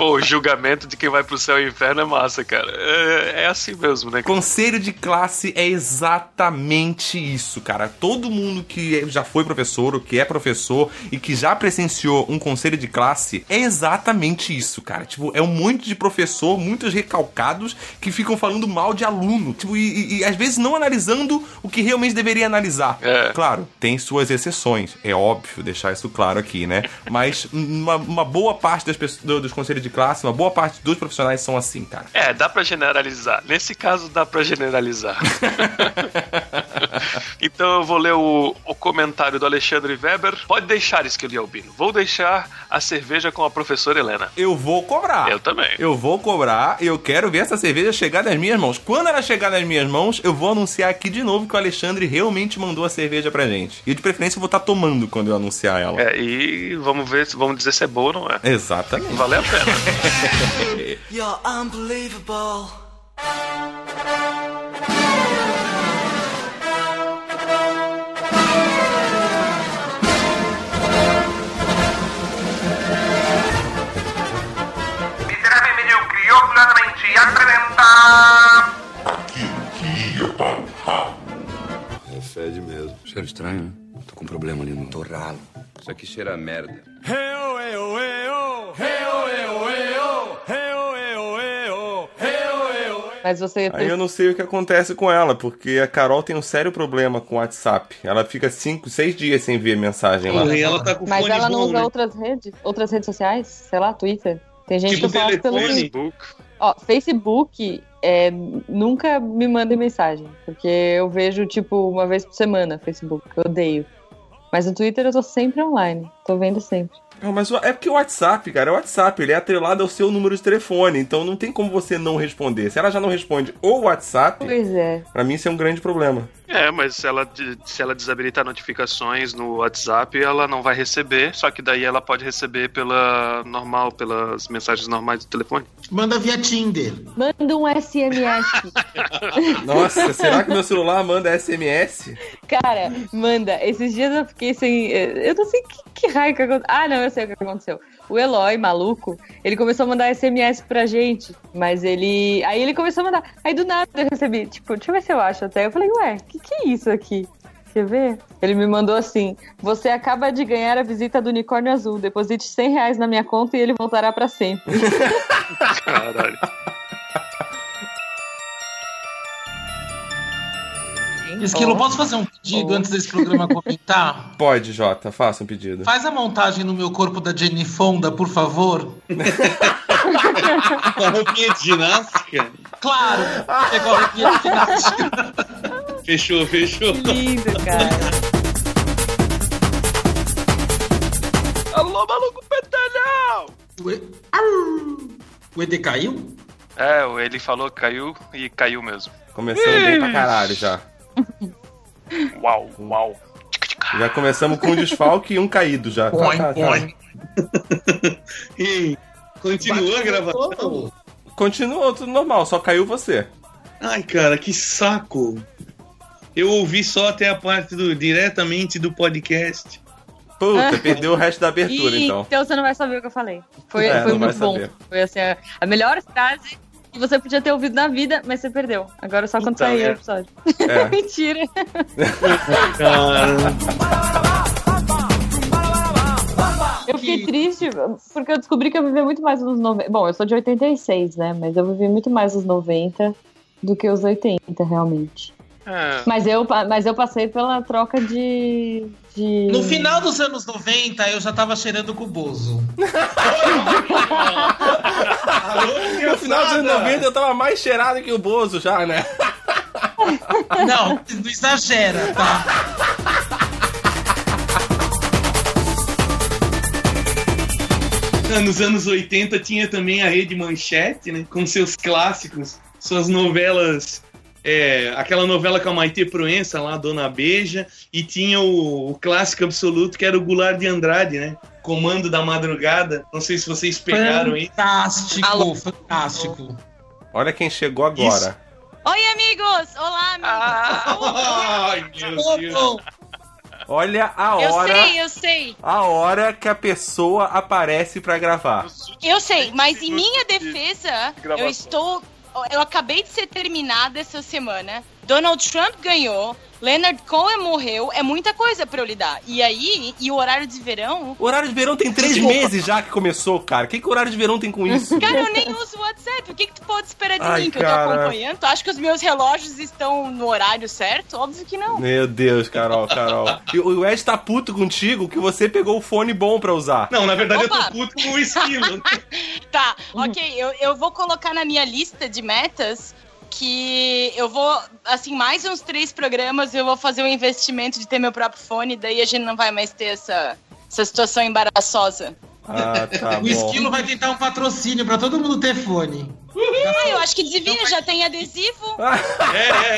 B: Pô, o julgamento de quem vai pro céu e inferno é massa, cara. É, é assim mesmo, né?
A: Conselho de classe é exatamente isso, cara. Todo mundo que já foi professor ou que é professor e que já presenciou um conselho de classe é exatamente isso, cara. Tipo, é um monte de professor, muitos recalcados que ficam falando mal de aluno. Tipo, e, e- e às vezes não analisando o que realmente deveria analisar.
B: É.
A: Claro, tem suas exceções. É óbvio deixar isso claro aqui, né? Mas uma, uma boa parte das pessoas, do- dos conselhos de classe, uma boa parte dos profissionais são assim, cara.
B: É, dá pra generalizar. Nesse caso, dá pra generalizar. então eu vou ler o, o comentário do Alexandre Weber. Pode deixar, Esquilo e Albino. Vou deixar a cerveja com a professora Helena.
A: Eu vou cobrar.
B: Eu também.
A: Eu vou cobrar e eu quero ver essa cerveja chegar nas minhas mãos. Quando ela chegar nas minhas mãos, eu vou anunciar aqui de novo que o Alexandre realmente mandou a cerveja pra gente. E de preferência eu vou estar tomando quando eu anunciar ela.
B: É, e vamos ver, se- vamos dizer se é boa ou não é.
A: Exatamente.
B: Valeu a pena.
J: You're unbelievable.
K: Orgulhosamente apresenta...
L: É fede mesmo. Cheiro estranho, né? Tô com um problema ali no torralo. Isso aqui cheira a merda.
E: Mas você
A: Aí eu não sei o que acontece com ela, porque a Carol tem um sério problema com o WhatsApp. Ela fica 5, 6 dias sem ver mensagem lá.
C: E ela tá com
E: Mas
C: fone
E: ela não
C: bom,
E: usa
C: né?
E: outras redes? Outras redes sociais? Sei lá, Twitter? Tem gente
C: Tipo
E: que fala pelo.
B: Facebook.
E: Ó, Facebook é, nunca me mandem mensagem, porque eu vejo, tipo, uma vez por semana Facebook, eu odeio. Mas no Twitter eu tô sempre online, tô vendo sempre.
A: Não, mas é porque o WhatsApp, cara, é o WhatsApp, ele é atrelado ao seu número de telefone, então não tem como você não responder. Se ela já não responde o WhatsApp,
E: Pois é.
A: pra mim isso é um grande problema.
B: É, mas se ela, se ela desabilitar notificações no WhatsApp, ela não vai receber, só que daí ela pode receber pela normal, pelas mensagens normais do telefone.
D: Manda via Tinder.
E: Manda um SMS.
A: Nossa, será que meu celular manda SMS?
E: Cara, manda. Esses dias eu fiquei sem. Eu não sei que, que raio que aconteceu. Ah, não, eu sei o que aconteceu. O Eloy, maluco, ele começou a mandar SMS pra gente. Mas ele. Aí ele começou a mandar. Aí do nada eu recebi. Tipo, deixa eu ver se eu acho até. Eu falei, ué, que que é isso aqui? Quer ver? Ele me mandou assim: Você acaba de ganhar a visita do unicórnio azul. Deposite 100 reais na minha conta e ele voltará pra sempre.
B: Caralho.
D: Esquilo, posso fazer um pedido antes desse programa comentar?
A: Pode, Jota, faça um pedido.
D: Faz a montagem no meu corpo da Jenny Fonda, por favor.
C: Com a roupinha de ginástica.
D: Claro, pegou a roupinha de ginástica.
C: Fechou, fechou.
E: Lindo, cara.
B: Alô, maluco petalhão!
D: O ED caiu?
B: É, ele falou que caiu e caiu mesmo.
A: Começando bem pra caralho já.
B: Uau, uau.
A: Já começamos com um desfalque e um caído já.
D: Põe,
A: Tá, tá, tá.
D: põe.
C: E continua a gravação.
A: Continuou tudo normal, só caiu você.
C: Ai, cara, que saco. Eu ouvi só até a parte do diretamente do podcast.
A: Puta, perdeu o resto da abertura
E: Ih,
A: então.
E: então você não vai saber o que eu falei. Foi,
A: É,
E: foi muito bom.
A: saber.
E: Foi assim, a, a melhor frase que você podia ter ouvido na vida, mas você perdeu. Agora só quando
C: Então,
E: sair
C: é.
E: o episódio.
A: É.
E: Mentira. Eu fiquei triste porque eu descobri que eu vivi muito mais nos 90. Bom, eu sou de 86, né? Mas eu vivi muito mais os 90 do que os 80, realmente.
B: É,
E: Mas eu, mas eu passei pela troca de. de...
D: No final dos anos 90, eu já tava cheirando com o Bozo.
A: No final dos anos 90 eu tava mais cheirado que o Bozo já, né?
D: Não, não exagera, tá?
C: Nos anos 80 tinha também a Rede Manchete, né? Com seus clássicos, suas novelas. É, aquela novela com a Maite Proença lá, Dona Beija, e tinha o, o clássico absoluto que era o Goulart de Andrade, né? Comando da Madrugada. Não sei se vocês pegaram aí.
D: Fantástico, fantástico.
A: Olha quem chegou agora.
G: Oi, amigos! Olá, amigos!
C: Ai, meu Deus.
A: Olha a
G: Eu
A: hora.
G: sei, eu sei.
A: A hora que a pessoa aparece pra gravar.
G: Eu sei, mas em minha defesa, eu estou. Eu acabei de ser terminada essa semana. Donald Trump ganhou. Leonard Cohen morreu. É muita coisa pra eu lidar. E aí, e o horário de verão.
A: O horário de verão tem três meses já que começou, cara. O que, que o horário de verão tem com isso?
G: Cara, eu nem uso o WhatsApp. O que, que tu pode esperar de
A: Ai,
G: mim que eu tô
A: cara.
G: acompanhando? Tu acha que os meus relógios estão no horário certo? Óbvio que não.
A: Meu Deus, Carol, Carol. E o Ed tá puto contigo que você pegou o fone bom pra usar.
C: Não, na verdade
G: Opa.
C: eu tô puto com o esquilo.
G: Tá, ok. Eu, eu vou colocar na minha lista de metas que eu vou, assim, mais uns três programas eu vou fazer o investimento de ter meu próprio fone, daí a gente não vai mais ter essa, essa situação embaraçosa.
A: Ah, tá
D: o esquilo vai tentar um patrocínio pra todo mundo ter fone.
G: Ah, eu acho que devia, já tem adesivo.
C: É, é,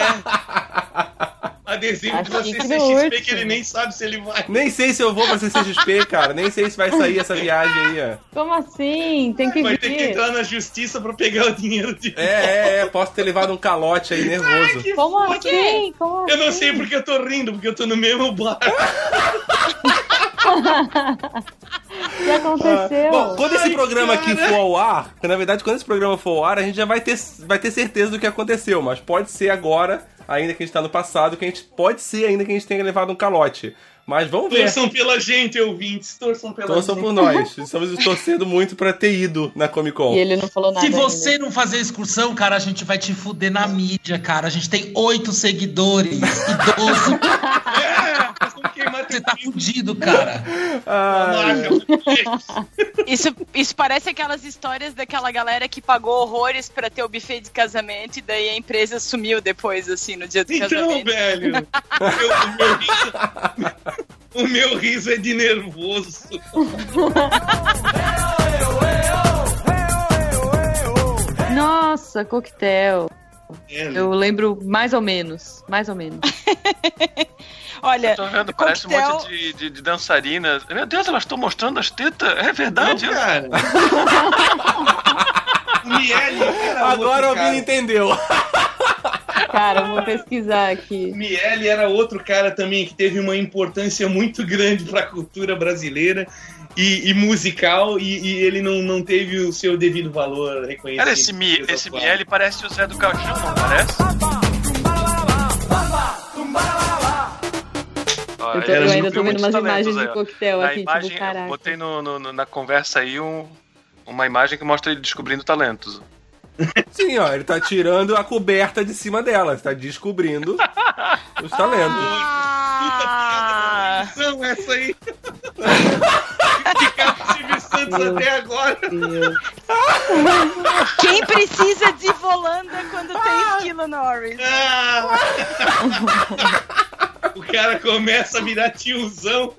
C: é. Adesivo de
E: Acho
C: você
E: que
C: CXP que ele nem sabe se ele vai.
A: Nem sei se eu vou pra CCXP, cara. Nem sei se vai sair essa viagem aí, ó.
E: Como assim? Tem que
C: Vai ter que
E: vir.
C: entrar na justiça pra pegar o dinheiro de
A: É, é, é. Posso ter levado um calote aí nervoso.
E: Como
G: Por quê?
E: assim? Como
C: Eu não
E: assim?
C: sei porque eu tô rindo, porque eu tô no mesmo bar.
E: O que aconteceu?
A: Bom, quando esse
C: Ai,
A: programa aqui
C: cara.
A: for ao ar, na verdade, quando esse programa for ao ar, a gente já vai ter, vai ter certeza do que aconteceu, mas pode ser agora, ainda que a gente tá no passado, que a gente pode ser ainda que a gente tenha levado um calote. Mas vamos ver.
C: Torçam pela gente, ouvintes. Torçam pela
A: Torçam
C: gente.
A: por nós. Estamos torcendo muito pra ter ido na Comic Con.
E: E ele não falou nada.
D: Se você
E: ainda.
D: não fazer excursão, cara, a gente vai te fuder na mídia, cara. A gente tem oito seguidores. Idoso.
C: É,
D: Você tá fudido, cara.
G: Isso, isso parece aquelas histórias daquela galera que pagou horrores pra ter o buffet de casamento e daí a empresa sumiu depois, assim, no dia do
C: Então,
G: casamento.
C: velho, o meu, o meu riso, o meu riso é de nervoso.
E: Nossa, coquetel.
C: É,
E: Eu lembro mais ou menos. Mais ou menos.
G: Olha,
B: Tô vendo, parece um monte de, de, de dançarinas. Meu Deus, elas estão mostrando as tetas? É verdade?
C: Não, cara. o Miele era
A: Agora o Vini
C: cara.
A: entendeu.
E: Cara, eu vou pesquisar aqui.
C: Miele era outro cara também que teve uma importância muito grande para a cultura brasileira e, e musical e, e ele não, não teve o seu devido valor reconhecido.
B: Cara, esse, Mi, esse. Miele parece o Zé do Caixão, não parece? Ó,
E: Eu, tô- eu ainda tô vendo umas imagens
B: aí,
E: de coquetel
B: Na
E: aqui,
B: imagem,
E: tipo,
B: eu
E: caraca.
B: botei no, no- no- na conversa aí um- uma imagem que mostra ele descobrindo talentos.
A: Sim, ó, ele tá tirando a coberta de cima dela, tá descobrindo os talentos.
G: Ah,
C: Não, essa aí. Ficar Silvio Santos
E: Meu
C: até agora.
E: Deus.
G: quem precisa de volanda quando tem esquilo Norris?
C: Ah! O cara começa a virar tiozão.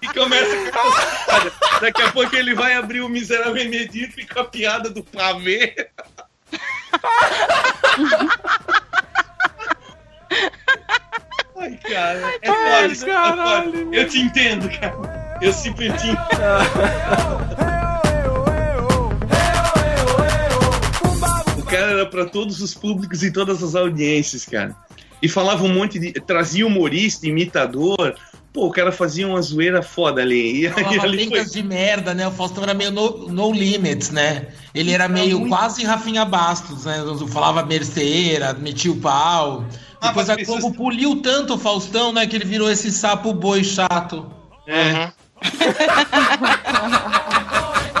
C: E começa com a. Daqui a pouco ele vai abrir o Miserável Medito e com a piada do pavê. Ai, cara. É foda, isso é foda. Eu te entendo, cara. Eu sempre te entendo. O cara era pra todos os públicos e todas as audiências, cara. E falava um monte de. Trazia humorista, imitador. Pô, o cara fazia uma zoeira foda ali. E,
D: Falava
C: ali foi.
D: de merda, né? O Faustão era meio no, no limits, né? Ele era meio
C: muito.
D: quase Rafinha Bastos, né? Falava besteira, metia o pau.
C: Ah,
D: Depois a
C: as pessoas-
D: Globo poliu tanto o Faustão, né? Que ele virou esse sapo boi chato.
C: É.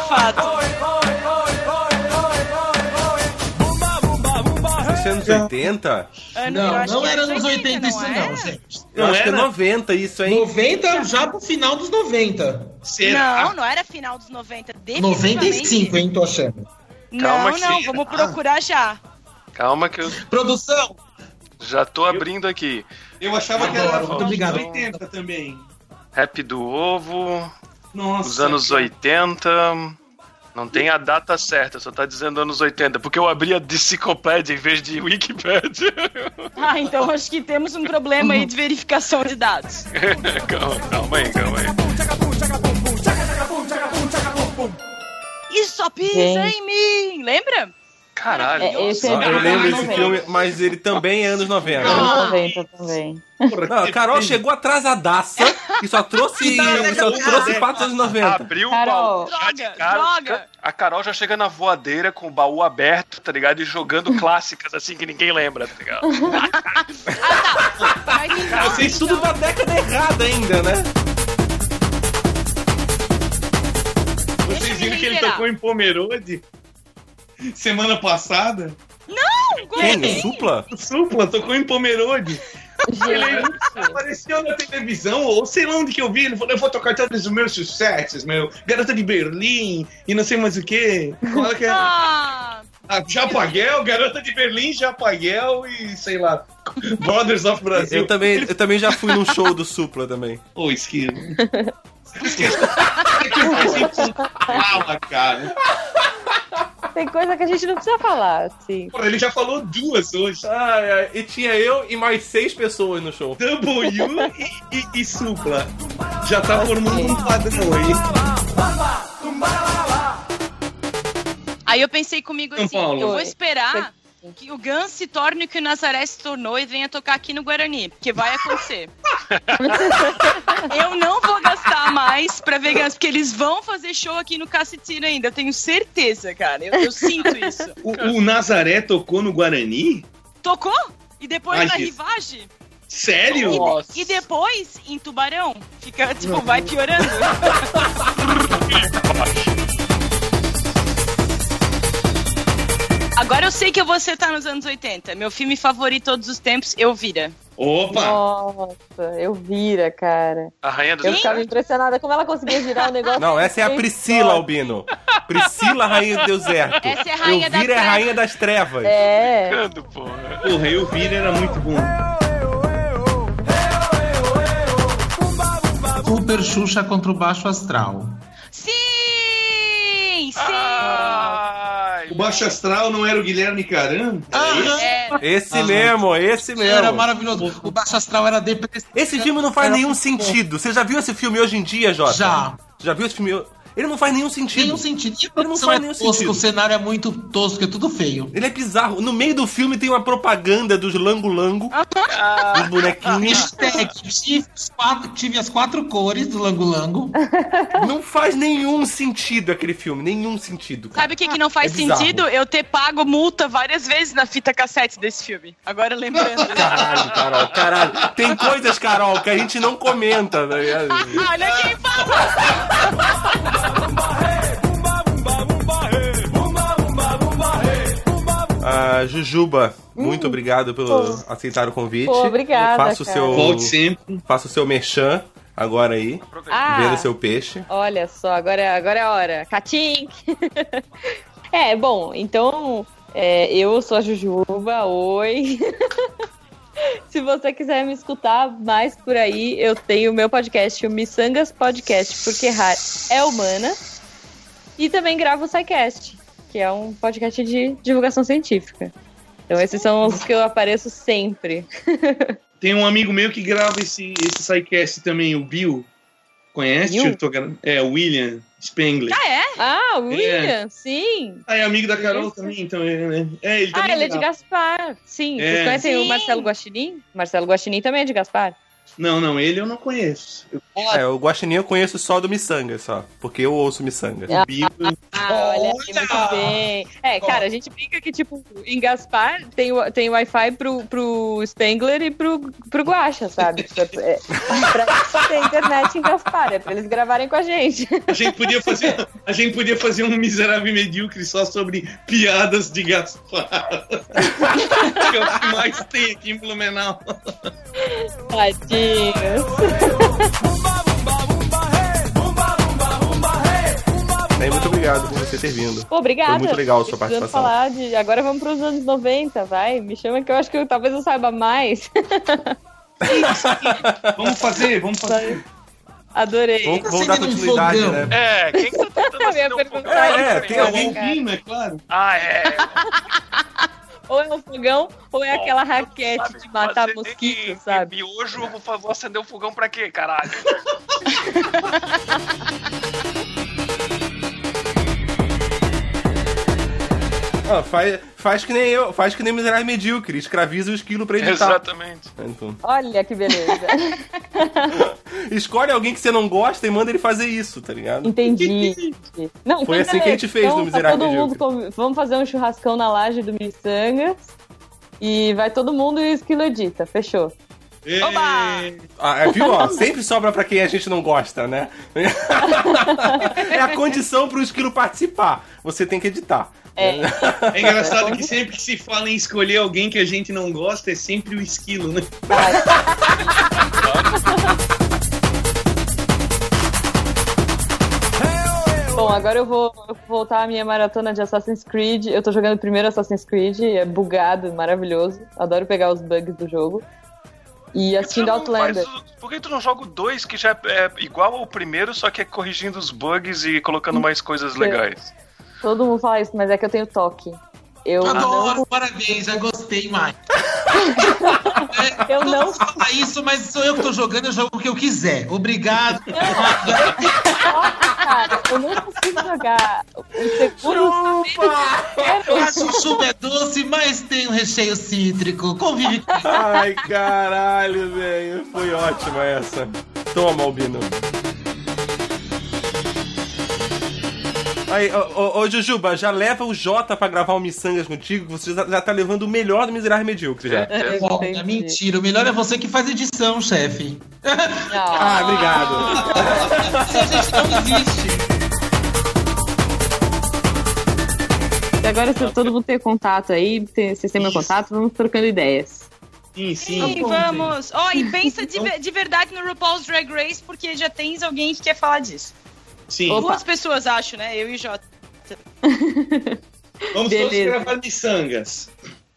G: Fato.
A: Anos 80?
G: Ano- eu
D: Não, não era
G: é
D: nos 80 isso
G: é?
D: não, gente.
A: Eu
C: Não
A: acho que é
C: era?
A: 90 isso, hein?
D: 90 já pro final dos 90.
C: Será?
G: Não, não era final dos 90. definitivamente.
D: 95, hein, tô achando.
B: Calma
G: Não,
B: que-
G: não, vamos procurar já.
B: Calma que eu
D: Produção!
B: já tô abrindo aqui.
C: Eu achava que era
D: muito obrigado.
C: 80 também.
B: Rap do Ovo,
C: Nossa.
B: os anos
C: cara.
B: 80. Não tem a data certa, só tá dizendo anos 80, porque eu abri a Discicopédia em vez de Wikipedia.
G: Ah, então acho que temos um problema aí de verificação de dados.
B: calma, calma aí, calma aí.
G: E só pisa
E: Gente.
G: em mim, lembra?
B: Caralho.
E: É, esse é
A: Eu lembro desse
E: 90.
A: filme, mas ele também é anos 90.
E: Anos 90 também.
A: Não, a Carol chegou atrasadaça e só trouxe, só trouxe fatos anos 90.
B: Abriu
E: Carol.
B: o baú já de cara.
G: droga.
B: A Carol já chega na voadeira com o baú aberto, tá ligado? E jogando clássicas assim que ninguém lembra, tá ligado?
G: Mas então,
A: Vocês tudo da década errada ainda, né?
C: Vocês viram que ele tocou em Pomerode? Semana passada?
G: Não!
A: Quem? Supla?
C: O Supla tocou em Pomerode. Ele
E: Gente,
C: apareceu na televisão, ou sei lá onde que eu vi. Ele falou: Eu vou tocar todos os meus sucessos, meu. Garota de Berlim e não sei mais o que. Qual é que é?
G: Ah,
C: Ah, Japaguel, Garota de Berlim, Japaguel e sei lá. Brothers of Brasil.
A: Eu também, eu também já fui num show do Supla também.
C: Ô, Esquilo. Fala, cara.
E: Tem coisa que a gente não precisa falar, assim.
C: Pô, ele já falou duas hoje.
A: Ai, ai, e tinha eu e mais seis pessoas no show.
C: W e, e, e Supla. Já tá formando um padrão aí.
G: Aí eu pensei comigo
C: São
G: assim,
C: Paulo.
G: eu vou esperar que o Gans se torne o que o Nazaré se tornou e venha tocar aqui no Guarani, porque vai acontecer. eu não vou gastar mais pra ver Gans, porque eles vão fazer show aqui no Cacetira ainda, eu tenho certeza, cara. Eu, eu sinto isso.
C: O, o Nazaré tocou no Guarani?
G: Tocou? E depois
C: Ai,
G: na
C: que-
G: Rivage?
C: Sério?
G: E, e depois em Tubarão? Fica, tipo, vai piorando. Agora eu sei que eu vou acertar nos anos 80. Meu filme favorito todos os tempos, Eu Vira.
C: Opa!
E: Nossa, eu vira, cara.
B: A rainha do
E: Eu ficava impressionada como ela conseguia girar o negócio.
A: Não, essa é a Priscila, Albino. Priscila, rainha do deserto.
G: Essa é a rainha
A: eu
G: das
A: vira é a rainha das trevas.
E: É.
B: Brincando, porra.
C: Porra, eu vi, era muito bom.
D: Super Xuxa contra o Baixo Astral.
G: Sim! Sim!
B: Ai,
C: O Baixo Astral não era o Guilherme Caram?
G: É,
A: Esse
D: Ah,
A: mesmo, esse mesmo.
D: Era maravilhoso. O Baixo Astral era depressivo.
A: Esse filme não faz
D: Era
A: nenhum sentido. Você já viu esse filme hoje em dia, Jota?
D: Já.
A: Já viu esse filme? Ele não faz nenhum sentido.
D: Nenhum sentido. E
A: Ele não faz
D: é
A: nenhum
D: tosca,
A: sentido.
D: o cenário é muito tosco, é tudo feio.
A: Ele é bizarro. No meio do filme tem uma propaganda dos lango-lango, dos bonequinhos.
D: Hashtag, tive, as quatro, tive as quatro cores do Lango Lango.
A: Não faz nenhum sentido aquele filme. Nenhum sentido. cara.
G: Sabe o que, que não faz
A: É
G: sentido? Eu ter pago multa várias vezes na fita cassete desse filme. Agora lembrando.
A: Caralho, Carol, caralho. Tem coisas, Carol, que a gente não comenta. tá ligado?
G: Olha quem fala!
A: Ah, Jujuba, muito obrigado pelo aceitar o convite.
E: Pô, obrigada,
A: Faça o
E: cara.
A: seu,
C: Volte sempre.
A: faça o seu merchan agora aí.
E: Ah,
A: Venda seu peixe.
E: olha só, agora, é- agora é a hora. Catim! é, bom, então é, eu sou a Jujuba, oi. Se você quiser me escutar mais por aí, eu tenho o meu podcast, o Missangas Podcast, porque errar é humana. E também gravo o SciCast, que é um podcast de divulgação científica. Então esses são os que eu apareço sempre.
C: Tem um amigo meu que grava esse, esse sidecast também, o Bill. Conhece?
E: Bill?
C: É, o William Spengler.
G: Ah, é?
E: Ah, o William, sim.
C: Ah, é amigo da Carol
E: Isso.
C: também, então é, né? É, ele também
E: Ah, ele é de
C: grava.
E: Gaspar. Sim.
C: É.
E: Vocês conhecem
G: Sim.
E: o Marcelo Guaxinim? Marcelo Guaxinim também é de Gaspar.
C: Não, não, ele eu não conheço. Eu-
A: É, o Guaxinim eu conheço só do Missanga, só. Porque eu ouço Missanga.
E: Ah, Ah, olha muito bem. É, cara, a gente brinca que, tipo, em Gaspar tem, tem Wi-Fi pro, pro Spengler e pro, pro Guaxa, sabe? Tipo, é, pra isso tem internet em Gaspar, é pra eles gravarem com a gente.
C: A gente podia fazer, a gente podia fazer um miserável e medíocre só sobre piadas de Gaspar. que é o que mais tem aqui em Blumenau.
E: Tadinhos.
A: Muito obrigado por você ter vindo.
E: Pô, obrigada.
A: Foi muito legal a sua participação.
E: falar de... Agora vamos pros anos 90, vai. Me chama que eu acho que eu, talvez eu saiba mais.
C: Vamos fazer, vamos fazer.
E: Adorei.
A: Vamos, vamos dar continuidade, né?
B: É, quem que tá tentando acender um fogão?
A: É, é, tem alguém-
C: é claro.
B: Ah, é.
E: Ou é um fogão, ou é aquela raquete
B: Sabe
E: de matar mosquito, sabe?
B: E hoje eu vou acender o fogão pra quê, caralho?
A: Ah, faz, faz que nem eu, faz que nem miserável medíocre, escraviza o esquilo pra editar.
B: Exatamente.
A: Então,
E: Olha que beleza.
A: escolhe alguém que você não gosta e manda ele fazer isso, tá ligado?
E: Entendi. Não,
A: Foi
E: então
A: assim que a gente fez
E: então
A: no
E: tá
A: Miserável
E: todo mundo
A: Medíocre.
E: com- Vamos fazer um churrascão na laje do Missangas. E vai todo mundo e o esquilo edita. Fechou.
G: Oba!
A: Ah, viu? Ó, sempre sobra pra quem a gente não gosta, né? é a condição pro esquilo participar. Você tem que editar.
E: É.
C: É engraçado que sempre que se fala em escolher alguém que a gente não gosta, é sempre o esquilo, né?
E: Bom, agora eu vou voltar à minha maratona de Assassin's Creed. Eu tô jogando o primeiro Assassin's Creed, é bugado, maravilhoso. Adoro pegar os bugs do jogo. E assistindo Outlander.
B: o- Por que tu não joga o 2 que já é igual ao primeiro, só que é corrigindo os bugs e colocando mais coisas legais?
E: Todo mundo fala isso, mas é que eu tenho toque. Eu
D: Adoro,
E: não,
D: parabéns, já gostei mais.
E: eu não
D: Fala isso, mas sou eu que tô jogando, eu jogo o que eu quiser. Obrigado.
E: cara, eu não consigo jogar o segundo.
D: Acho chuva é doce, mas tem um recheio cítrico. Convive com
A: Ai, caralho, velho. Foi ótima essa. Toma, Albino. Aí, ô, ô, ô, Jujuba, já leva o Jota pra gravar o Missangas contigo, que você já, já tá levando o melhor do Miserável Medíocre já.
E: É,
D: Olha, mentira, o melhor é você que faz edição, chefe.
A: Ah, obrigado.
D: A gente não existe.
E: E agora, se todo mundo tem contato aí, tem, vocês têm meu contato, vamos trocando ideias.
C: Sim,
G: Sim, vamos. Ó, e pensa de, de verdade no RuPaul's Drag Race, porque já tens alguém que quer falar disso.
C: Sim.
G: Duas pessoas, acho, né? Eu e o Jota.
C: Vamos
E: Beleza.
C: todos gravar miçangas.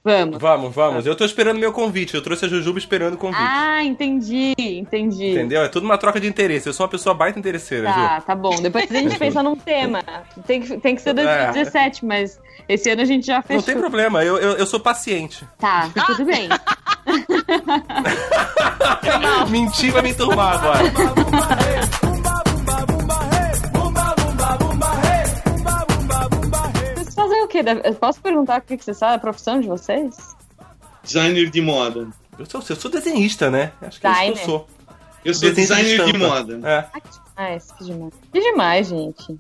E: Vamos.
A: Vamos, vamos. Eu tô esperando meu convite. Eu trouxe a Jujuba esperando o convite.
E: Ah, entendi, entendi.
A: Entendeu? É tudo uma troca de interesse. Eu sou uma pessoa baita interesseira,
E: Tá,
A: Ju.
E: tá bom. Depois a gente pensa num tema. Tem que, tem que ser 2017, mas esse ano a gente já fechou.
A: Não tem problema, eu, eu, eu sou paciente.
E: Tá, tudo bem.
A: Mentir vai me enturmar agora.
E: Fazem o quê? Eu posso perguntar o que que vocês fazem, a profissão de vocês?
C: Designer de moda.
A: Eu sou, eu sou desenhista, né? Acho que é isso que eu sou.
C: Eu sou
A: Desenhista
C: designer de
A: estampa.
C: moda.
A: É.
E: Ah, que demais, que demais. Que demais, gente.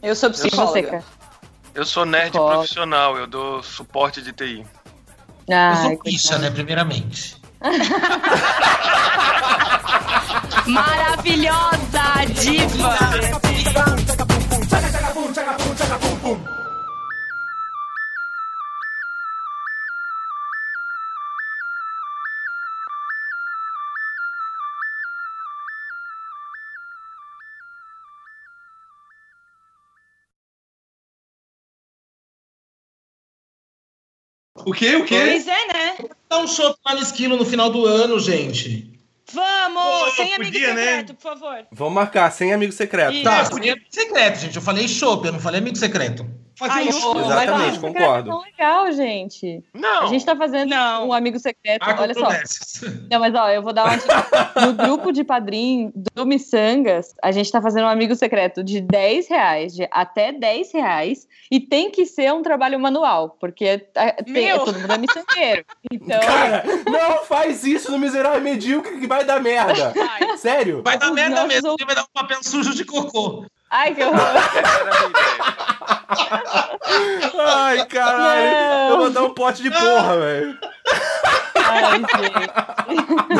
G: Eu sou
E: você,
G: psicóloga.
B: Eu sou nerd
E: Foda.
B: profissional, eu dou suporte de TI.
D: Eu
E: Ai,
D: sou picha, né, primeiramente.
G: Maravilhosa diva!
C: O quê? O quê?
G: Pois é, né?
D: Dá um show lá no esquilo no final do ano, gente.
G: Vamos!
C: Pô,
G: sem amigo
C: podia, né?
G: secreto, por favor.
A: Vamos marcar, sem amigo secreto.
G: Isso.
D: Tá, sem amigo secreto, gente. Eu falei chopp, eu não falei amigo secreto.
C: Fazer
G: Ai,
C: um show.
A: Exatamente,
E: Mas,
A: concordo.
E: É tão legal, gente.
B: Não!
E: A gente tá fazendo
G: Não.
E: um amigo secreto.
D: Há
E: Olha só. Não, mas ó, eu vou dar uma dica. No grupo de padrinho do Missangas, a gente tá fazendo um amigo secreto de 10 reais, de até 10 reais, e tem que ser um trabalho manual, porque tá- tem,
G: Meu!
E: todo mundo é miçangueiro. Então,
A: Cara, não faz isso no miserável medíocre que vai dar merda.
G: Vai.
A: Sério?
D: Vai dar
E: Os
D: merda mesmo,
E: ou-
D: porque vai dar um papel sujo de cocô.
E: ai que horror.
A: Ai, caralho. Não. Eu vou dar um pote de porra, velho.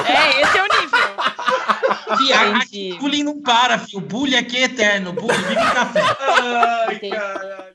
G: É, esse é o nível.
D: Viagem. o bullying não para, filho. O bullying aqui é eterno. O bullying vive café.
C: Ai, caralho.